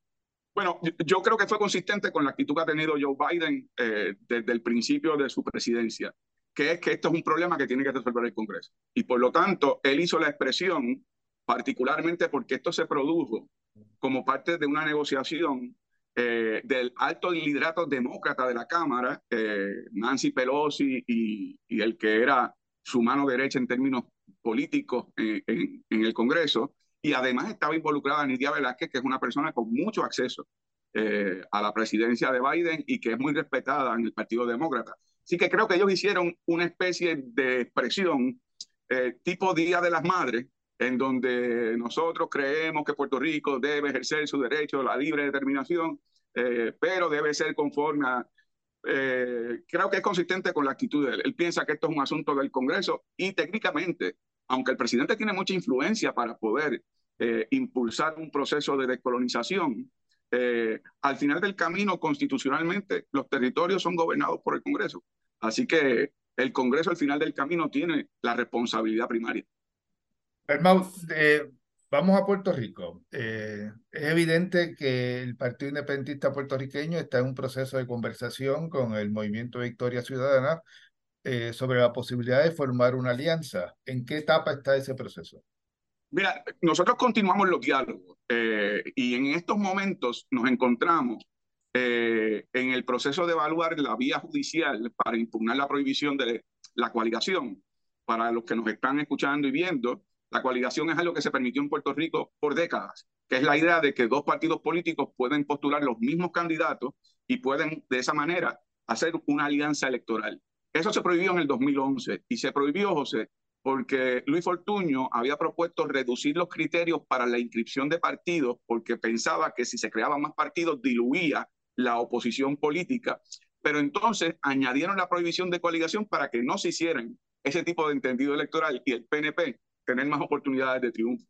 Bueno, yo creo que fue consistente con la actitud que ha tenido Joe Biden eh, desde el principio de su presidencia que es que esto es un problema que tiene que resolver el Congreso. Y por lo tanto, él hizo la expresión, particularmente porque esto se produjo como parte de una negociación eh, del alto liderato demócrata de la Cámara, eh, Nancy Pelosi y, el que era su mano derecha en términos políticos en, en, el Congreso, y además estaba involucrada Nidia Velázquez, que es una persona con mucho acceso eh, a la presidencia de Biden y que es muy respetada en el Partido Demócrata. Así que creo que ellos hicieron una especie de expresión eh, tipo Día de las Madres, en donde nosotros creemos que Puerto Rico debe ejercer su derecho a la libre determinación, eh, pero debe ser conforme a... Eh, creo que es consistente con la actitud de él. Él piensa que esto es un asunto del Congreso y técnicamente, aunque el presidente tiene mucha influencia para poder impulsar un proceso de descolonización, eh, al final del camino, constitucionalmente, los territorios son gobernados por el Congreso. Así que el Congreso al final del camino tiene la responsabilidad primaria. Hermano, eh, vamos a Puerto Rico. Eh, es evidente que el Partido Independentista puertorriqueño está en un proceso de conversación con el Movimiento Victoria Ciudadana sobre la posibilidad de formar una alianza. ¿En qué etapa está ese proceso? Mira, nosotros continuamos los diálogos eh, y en estos momentos nos encontramos eh, en el proceso de evaluar la vía judicial para impugnar la prohibición de la coaligación. Para los que nos están escuchando y viendo, la coaligación es algo que se permitió en Puerto Rico por décadas, que es la idea de que dos partidos políticos pueden postular los mismos candidatos y pueden de esa manera hacer una alianza electoral. Eso se prohibió en el 2011 y se prohibió, José, porque Luis Fortuño había propuesto reducir los criterios para la inscripción de partidos porque pensaba que si se creaban más partidos diluía la oposición política, pero entonces añadieron la prohibición de coaligación para que no se hicieran ese tipo de entendido electoral y el PNP tener más oportunidades de triunfo.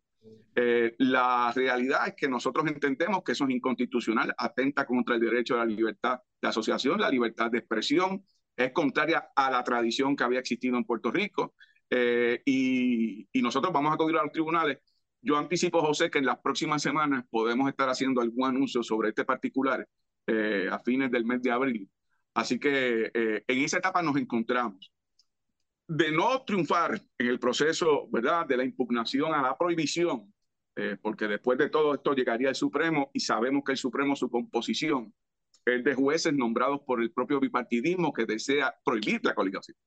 Eh, la realidad es que nosotros entendemos que eso es inconstitucional, atenta contra el derecho a la libertad de asociación, la libertad de expresión, es contraria a la tradición que había existido en Puerto Rico, eh, y, y, nosotros vamos a acudir a los tribunales. Yo anticipo, José, que en las próximas semanas podemos estar haciendo algún anuncio sobre este particular eh, a fines del mes de abril. Así que eh, en esa etapa nos encontramos. De no triunfar en el proceso, ¿verdad?, de la impugnación a la prohibición, porque después de todo esto llegaría el Supremo y sabemos que el Supremo, su composición, es de jueces nombrados por el propio bipartidismo que desea prohibir la coligación.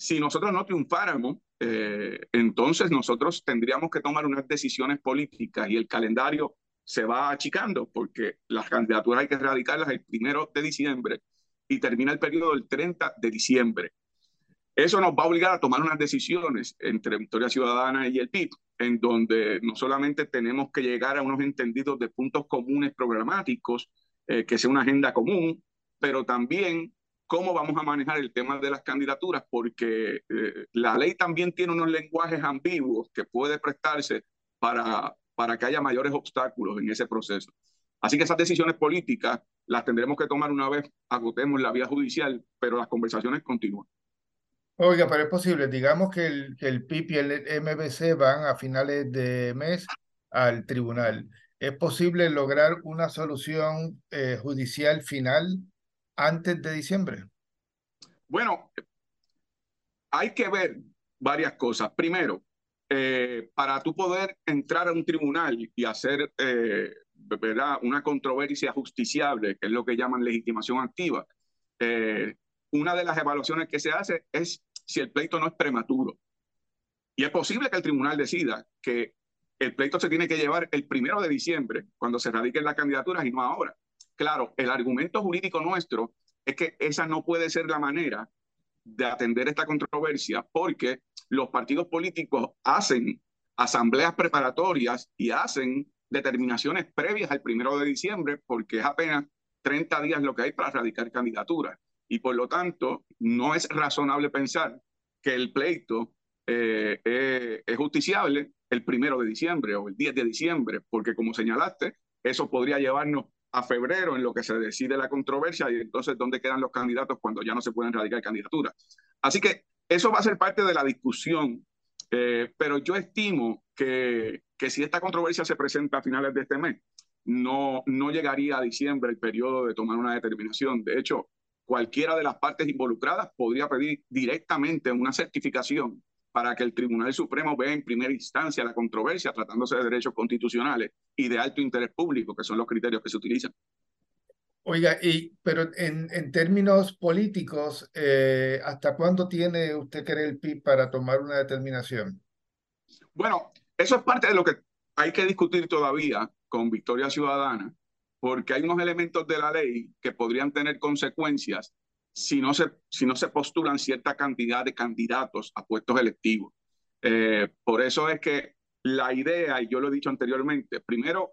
Si nosotros no triunfáramos, eh, entonces nosotros tendríamos que tomar unas decisiones políticas y el calendario se va achicando porque las candidaturas hay que erradicarlas el primero de diciembre y termina el periodo el 30 de diciembre. Eso nos va a obligar a tomar unas decisiones entre Victoria Ciudadana y el PIB, en donde no solamente tenemos que llegar a unos entendidos de puntos comunes programáticos, eh, que sea una agenda común, pero también cómo vamos a manejar el tema de las candidaturas, porque eh, la ley también tiene unos lenguajes ambiguos que puede prestarse para, para que haya mayores obstáculos en ese proceso. Así que esas decisiones políticas las tendremos que tomar una vez agotemos la vía judicial, pero las conversaciones continúan. Oiga, pero es posible, digamos que el, que el y el MBC van a finales de mes al tribunal. ¿Es posible lograr una solución eh, judicial final antes de diciembre? Bueno, hay que ver varias cosas. Primero, eh, para tú poder entrar a un tribunal y hacer eh, una controversia justiciable, que es lo que llaman legitimación activa, una de las evaluaciones que se hace es si el pleito no es prematuro. Y es posible que el tribunal decida que el pleito se tiene que llevar el primero de diciembre, cuando se radiquen las candidaturas y no ahora. Claro, el argumento jurídico nuestro es que esa no puede ser la manera de atender esta controversia porque los partidos políticos hacen asambleas preparatorias y hacen determinaciones previas al primero de diciembre porque es apenas 30 días lo que hay para radicar candidaturas y por lo tanto no es razonable pensar que el pleito eh, eh, es justiciable el primero de diciembre o el 10 de diciembre, porque como señalaste, eso podría llevarnos a febrero en lo que se decide la controversia y entonces dónde quedan los candidatos cuando ya no se pueden radicar candidaturas. Así que eso va a ser parte de la discusión, eh, pero yo estimo que, que si esta controversia se presenta a finales de este mes, no, no llegaría a diciembre el periodo de tomar una determinación. De hecho, cualquiera de las partes involucradas podría pedir directamente una certificación para que el Tribunal Supremo vea en primera instancia la controversia tratándose de derechos constitucionales y de alto interés público, que son los criterios que se utilizan. Oiga, y, pero en, en términos políticos, eh, ¿hasta cuándo tiene usted que el PIB para tomar una determinación? Bueno, eso es parte de lo que hay que discutir todavía con Victoria Ciudadana, porque hay unos elementos de la ley que podrían tener consecuencias si no se, si no se postulan cierta cantidad de candidatos a puestos electivos. Eh, por eso es que la idea, y yo lo he dicho anteriormente, primero,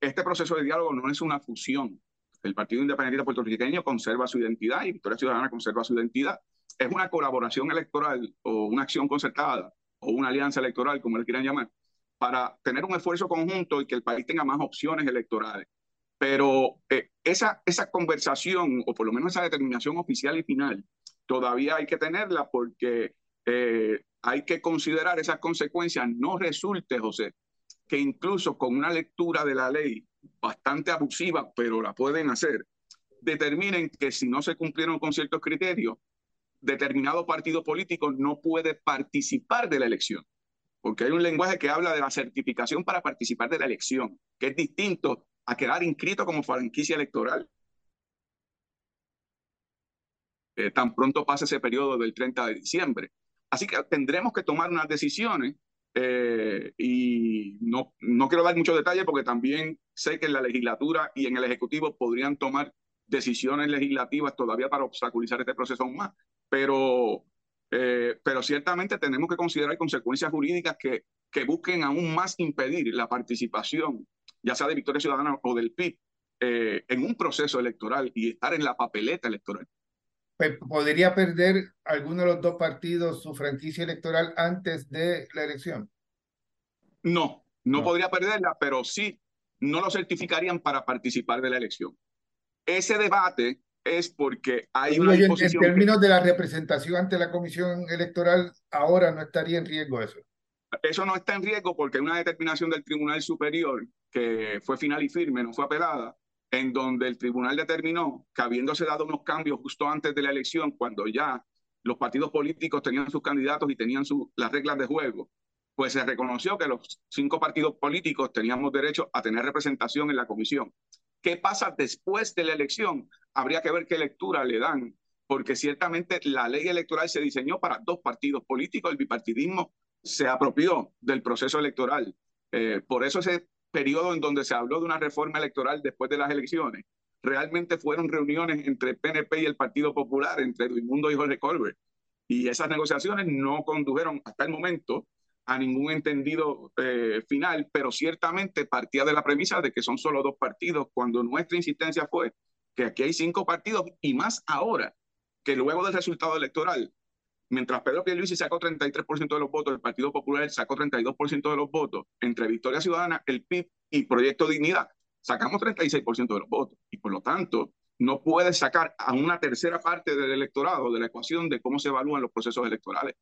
este proceso de diálogo no es una fusión. El Partido Independiente Puertorriqueño conserva su identidad y Victoria Ciudadana conserva su identidad. Es una colaboración electoral o una acción concertada o una alianza electoral, como le quieran llamar, para tener un esfuerzo conjunto y que el país tenga más opciones electorales. Pero eh, esa, esa conversación, o por lo menos esa determinación oficial y final, todavía hay que tenerla porque eh, hay que considerar esas consecuencias. No resulte, José, que incluso con una lectura de la ley bastante abusiva, pero la pueden hacer, determinen que si no se cumplieron con ciertos criterios, determinado partido político no puede participar de la elección. Porque hay un lenguaje que habla de la certificación para participar de la elección, que es distinto a quedar inscrito como franquicia electoral. Eh, tan pronto pase ese periodo del 30 de diciembre. Así que tendremos que tomar unas decisiones eh, y no, no quiero dar muchos detalles porque también sé que en la legislatura y en el Ejecutivo podrían tomar decisiones legislativas todavía para obstaculizar este proceso aún más. Pero, eh, pero ciertamente tenemos que considerar consecuencias jurídicas que, que busquen aún más impedir la participación ya sea de Victoria Ciudadana o del PIB, eh, en un proceso electoral y estar en la papeleta electoral. Pues, ¿Podría perder alguno de los dos partidos su franquicia electoral antes de la elección? No, no, podría perderla, pero sí no lo certificarían para participar de la elección. Ese debate es porque hay una En términos de la representación ante la comisión electoral, ahora no estaría en riesgo eso. Eso no está en riesgo porque hay una determinación del Tribunal Superior que fue final y firme, no fue apelada, en donde el tribunal determinó que habiéndose dado unos cambios justo antes de la elección, cuando ya los partidos políticos tenían sus candidatos y tenían las reglas de juego, pues se reconoció que los cinco partidos políticos teníamos derecho a tener representación en la comisión. ¿Qué pasa después de la elección? Habría que ver qué lectura le dan porque ciertamente la ley electoral se diseñó para dos partidos políticos, el bipartidismo se apropió del proceso electoral. Eh, por eso ese periodo en donde se habló de una reforma electoral después de las elecciones, realmente fueron reuniones entre el PNP y el Partido Popular, entre Edmundo y Jorge Colbert. Y esas negociaciones no condujeron hasta el momento a ningún entendido eh, final, pero ciertamente partía de la premisa de que son solo dos partidos, cuando nuestra insistencia fue que aquí hay cinco partidos y más ahora que luego del resultado electoral, mientras Pedro Pierluisi sacó 33% de los votos, el Partido Popular sacó 32% de los votos, entre Victoria Ciudadana, el PIB y Proyecto Dignidad, sacamos 36% de los votos. Y por lo tanto, no puede sacar a una tercera parte del electorado de la ecuación de cómo se evalúan los procesos electorales.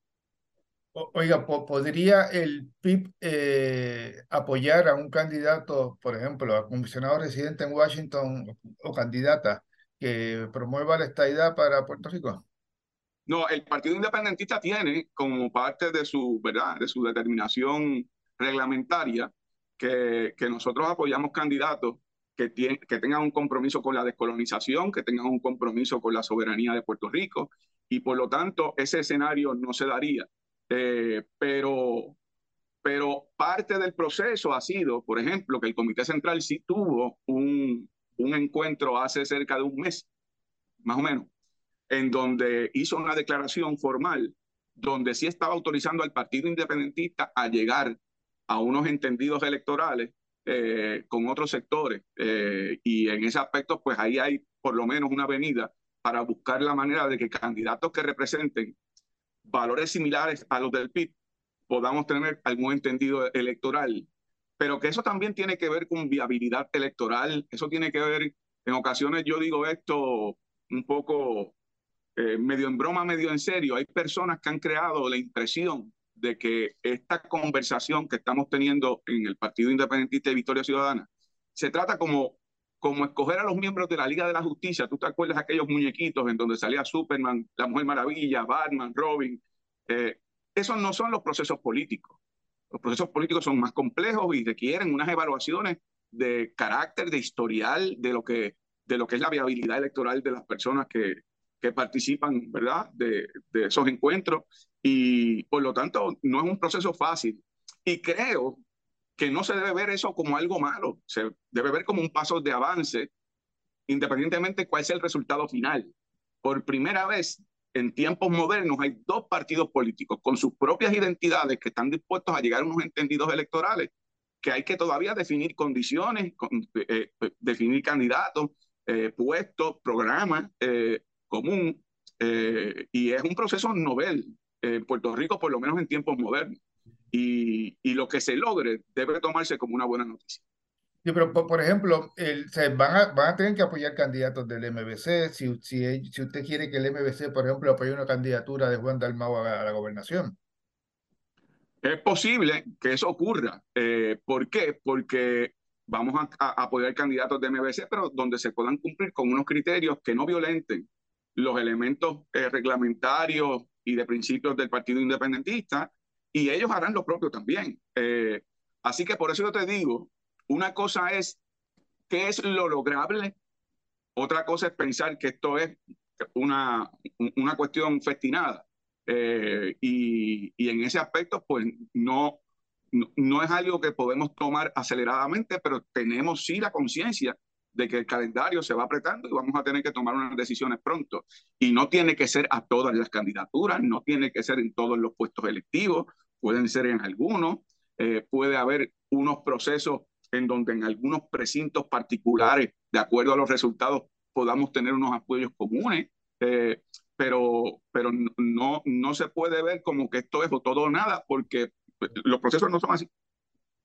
Oiga, ¿podría el PIB eh, apoyar a un candidato, por ejemplo, a comisionado residente en Washington o candidata que promueva la estadidad para Puerto Rico? No, el Partido Independentista tiene como parte de su, ¿verdad? de su determinación reglamentaria que, que nosotros apoyamos candidatos que, tienen, que tengan un compromiso con la descolonización, que tengan un compromiso con la soberanía de Puerto Rico, y por lo tanto ese escenario no se daría. Eh, pero, pero parte del proceso ha sido, por ejemplo, que el Comité Central sí tuvo un, un encuentro hace cerca de un mes, más o menos, en donde hizo una declaración formal donde sí estaba autorizando al Partido Independentista a llegar a unos entendidos electorales eh, con otros sectores. Eh, y en ese aspecto, pues ahí hay por lo menos una avenida para buscar la manera de que candidatos que representen valores similares a los del PIB podamos tener algún entendido electoral pero que eso también tiene que ver con viabilidad electoral, eso tiene que ver, en ocasiones yo digo esto un poco eh, medio en broma, medio en serio, hay personas que han creado la impresión de que esta conversación que estamos teniendo en el Partido Independentista de Victoria Ciudadana se trata como, como escoger a los miembros de la Liga de la Justicia. ¿Tú te acuerdas de aquellos muñequitos en donde salía Superman, la Mujer Maravilla, Batman, Robin? Eh, esos no son los procesos políticos. Los procesos políticos son más complejos y requieren unas evaluaciones de carácter, de historial, de lo que, de lo que es la viabilidad electoral de las personas que, que participan, ¿verdad?, de, de esos encuentros. Y por lo tanto, no es un proceso fácil. Y creo que no se debe ver eso como algo malo, se debe ver como un paso de avance, independientemente de cuál sea el resultado final. Por primera vez en tiempos modernos hay dos partidos políticos con sus propias identidades que están dispuestos a llegar a unos entendidos electorales, que hay que todavía definir condiciones, eh, eh, definir candidatos, eh, puestos, programas común, y es un proceso novel en Puerto Rico, por lo menos en tiempos modernos. Y, y lo que se logre debe tomarse como una buena noticia. Sí, pero por, ejemplo, el, se van, a, van a tener que apoyar candidatos del MBC. Si, si, si usted quiere que el MBC, por ejemplo, apoye una candidatura de Juan Dalmau a, la gobernación. Es posible que eso ocurra. Eh, ¿Por qué? Porque vamos a, apoyar candidatos de MBC, pero donde se puedan cumplir con unos criterios que no violenten los elementos eh, reglamentarios y de principios del Partido Independentista, y ellos harán lo propio también. Eh, así que por eso yo te digo una cosa es qué es lo lograble, otra cosa es pensar que esto es una, una cuestión festinada. Eh, y, y, en ese aspecto, pues no, no, es algo que podemos tomar aceleradamente, pero tenemos sí la conciencia de que el calendario se va apretando y vamos a tener que tomar unas decisiones pronto. Y no tiene que ser a todas las candidaturas, no tiene que ser en todos los puestos electivos, pueden ser en algunos, eh, puede haber unos procesos en donde en algunos precintos particulares, de acuerdo a los resultados, podamos tener unos apoyos comunes, eh, pero, pero no, no se puede ver como que esto es o todo o nada, porque los procesos no son así.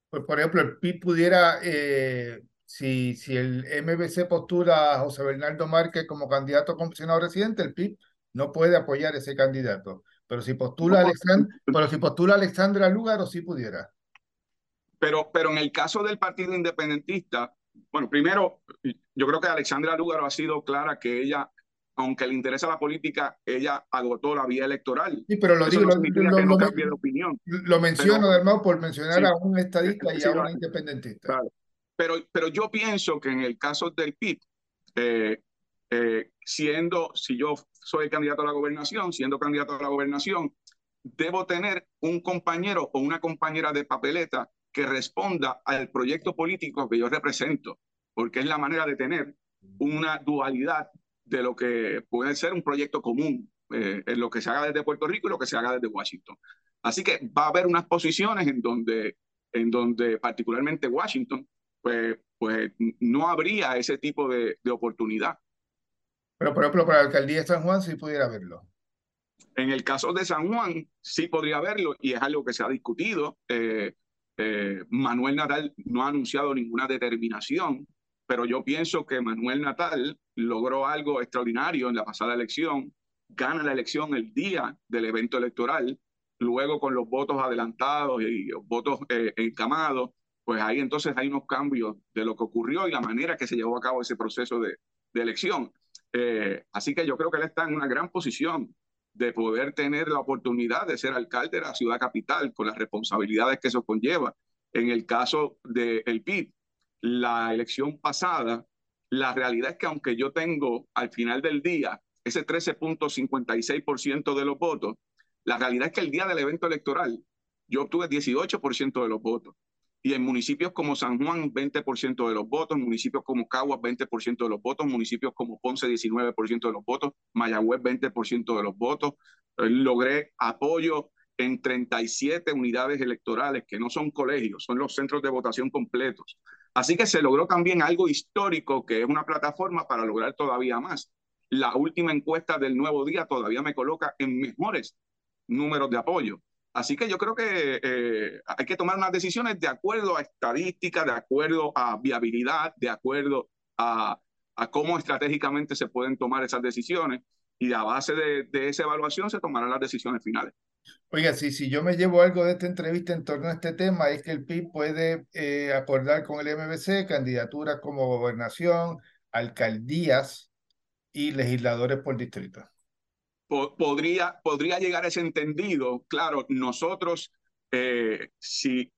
Pues, por ejemplo, el PIB pudiera, eh, si, si el MBC postula a José Bernardo Márquez como candidato a comisionado residente, el PIB no puede apoyar ese candidato. Pero si postula, pero si postula Alexandra Lúgaro, sí pudiera. Pero, pero en el caso del Partido Independentista, bueno, primero, yo creo que Alexandra Lúgaro ha sido clara que ella, aunque le interesa la política, ella agotó la vía electoral. Sí, pero lo digo, lo, de opinión. Lo menciono, además, por mencionar a un estadista y a una independentista. Pero, pero yo pienso que en el caso del PIB, eh, eh, siendo, si yo soy candidato a la gobernación, siendo candidato a la gobernación, debo tener un compañero o una compañera de papeleta que responda al proyecto político que yo represento, porque es la manera de tener una dualidad de lo que puede ser un proyecto común eh, en lo que se haga desde Puerto Rico y lo que se haga desde Washington. Así que va a haber unas posiciones en donde, en donde particularmente Washington, pues, pues no habría ese tipo de, de oportunidad. Pero, por ejemplo, para la alcaldía de San Juan sí pudiera haberlo. En el caso de San Juan, sí podría haberlo y es algo que se ha discutido. Eh, eh, Manuel Natal no ha anunciado ninguna determinación, pero yo pienso que Manuel Natal logró algo extraordinario en la pasada elección, gana la elección el día del evento electoral, luego con los votos adelantados y los votos eh, encamados, pues ahí entonces hay unos cambios de lo que ocurrió y la manera que se llevó a cabo ese proceso de, elección. Eh, así que yo creo que él está en una gran posición de poder tener la oportunidad de ser alcalde de la ciudad capital con las responsabilidades que eso conlleva. En el caso del el PIB, la elección pasada, la realidad es que aunque yo tengo al final del día ese 13.56% de los votos, la realidad es que el día del evento electoral yo obtuve 18% de los votos y en municipios como San Juan 20% de los votos, en municipios como Caguas 20% de los votos, municipios como Ponce 19% de los votos, Mayagüez 20% de los votos. Eh, logré apoyo en 37 unidades electorales que no son colegios, son los centros de votación completos. Así que se logró también algo histórico que es una plataforma para lograr todavía más. La última encuesta del nuevo día todavía me coloca en mejores números de apoyo. Así que yo creo que eh, hay que tomar unas decisiones de acuerdo a estadísticas, de acuerdo a viabilidad, de acuerdo a, a cómo estratégicamente se pueden tomar esas decisiones y a base de, de, esa evaluación se tomarán las decisiones finales. Oiga, sí, si yo me llevo algo de esta entrevista en torno a este tema, es que el PIB puede eh, acordar con el MBC candidaturas como gobernación, alcaldías y legisladores por distrito podría, podría llegar a ese entendido. Claro, nosotros, eh, si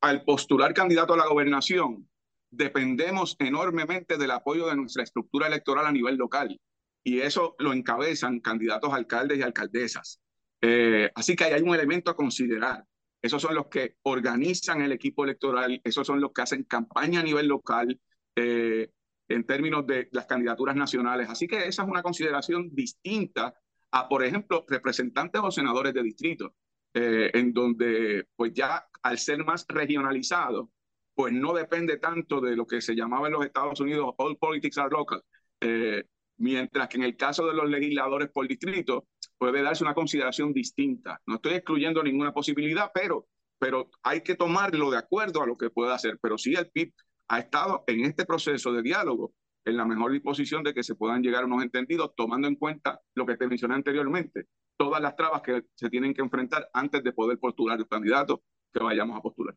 al postular candidato a la gobernación, dependemos enormemente del apoyo de nuestra estructura electoral a nivel local. Y eso lo encabezan candidatos alcaldes y alcaldesas. Eh, así que hay un elemento a considerar. Esos son los que organizan el equipo electoral, esos son los que hacen campaña a nivel local eh, en términos de las candidaturas nacionales. Así que esa es una consideración distinta a, por ejemplo, representantes o senadores de distrito, eh, en donde pues ya al ser más regionalizado, pues no depende tanto de lo que se llamaba en los Estados Unidos all politics are local, eh, mientras que en el caso de los legisladores por distrito puede darse una consideración distinta. No estoy excluyendo ninguna posibilidad, pero, pero hay que tomarlo de acuerdo a lo que pueda hacer. Pero sí el PIB ha estado en este proceso de diálogo en la mejor disposición de que se puedan llegar a unos entendidos, tomando en cuenta lo que te mencioné anteriormente, todas las trabas que se tienen que enfrentar antes de poder postular el candidato que vayamos a postular.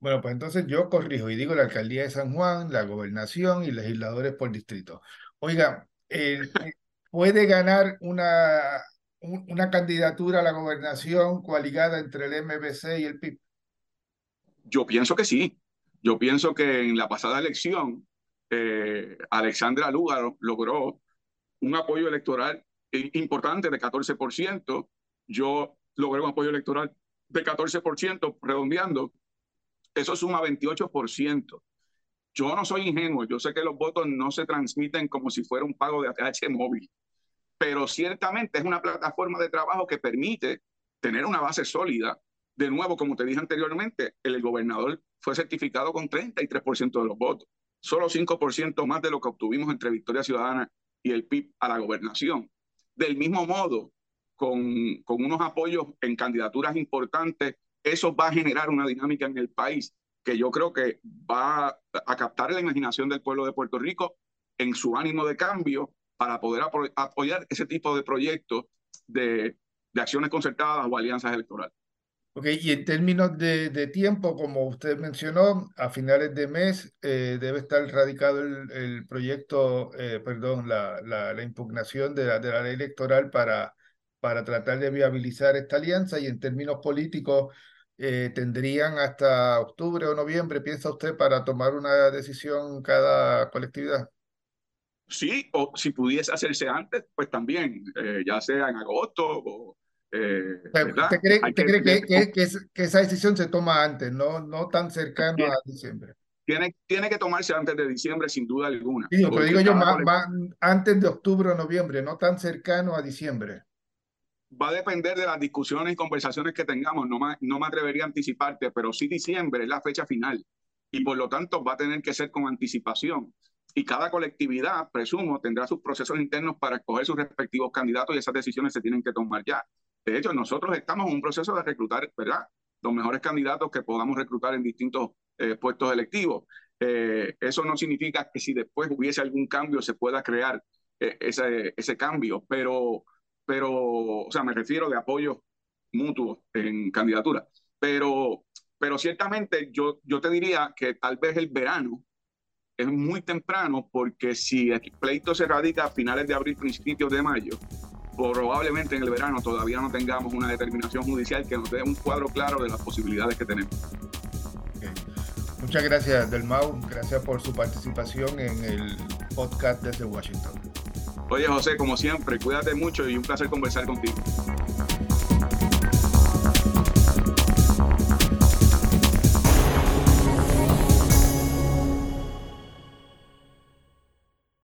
Bueno, pues entonces yo corrijo y digo la alcaldía de San Juan, la gobernación y legisladores por distrito. Oiga, eh, ¿puede ganar una, una candidatura a la gobernación coaligada entre el MBC y el PIB? Yo pienso que sí. Yo pienso que en la pasada elección eh, Alexandra Lúgaro logró un apoyo electoral importante de 14%. Yo logré un apoyo electoral de 14%, redondeando. Eso suma 28%. Yo no soy ingenuo, yo sé que los votos no se transmiten como si fuera un pago de ATH móvil, pero ciertamente es una plataforma de trabajo que permite tener una base sólida. De nuevo, como te dije anteriormente, el gobernador fue certificado con 33% de los votos solo 5% más de lo que obtuvimos entre Victoria Ciudadana y el PIB a la gobernación. Del mismo modo, con, con unos apoyos en candidaturas importantes, eso va a generar una dinámica en el país que yo creo que va a captar la imaginación del pueblo de Puerto Rico en su ánimo de cambio para poder apoyar ese tipo de proyectos de, de acciones concertadas o alianzas electorales. Ok, y en términos de, tiempo, como usted mencionó, a finales de mes eh, debe estar radicado el, proyecto, eh, perdón, la, impugnación de la, ley electoral para, para tratar de viabilizar esta alianza y en términos políticos eh, tendrían hasta octubre o noviembre, piensa usted, para tomar una decisión cada colectividad. sí, o si pudiese hacerse antes, pues también, ya sea en agosto o... Eh, ¿Usted cree, que, que, esa decisión se toma antes, no, no tan cercano a diciembre? Tiene, tiene que tomarse antes de diciembre, sin duda alguna. Sí, pero digo yo, más, antes de octubre o noviembre, no tan cercano a diciembre. Va a depender de las discusiones y conversaciones que tengamos. No, no me atrevería a anticiparte, pero sí diciembre es la fecha final. Y por lo tanto va a tener que ser con anticipación y cada colectividad, presumo, tendrá sus procesos internos para escoger sus respectivos candidatos y esas decisiones se tienen que tomar ya. De hecho, nosotros estamos en un proceso de reclutar, ¿verdad? Los mejores candidatos que podamos reclutar en distintos eh, puestos electivos. Eh, eso no significa que si después hubiese algún cambio se pueda crear eh, ese, ese cambio, pero, pero, o sea, me refiero de apoyo mutuo en candidatura. Pero, pero ciertamente yo, yo te diría que tal vez el verano es muy temprano porque si el pleito se radica a finales de abril, principios de mayo, probablemente en el verano todavía no tengamos una determinación judicial que nos dé un cuadro claro de las posibilidades que tenemos. Muchas gracias, Delmau. Gracias por su participación en el podcast desde Washington. Oye, José, como siempre, cuídate mucho y un placer conversar contigo.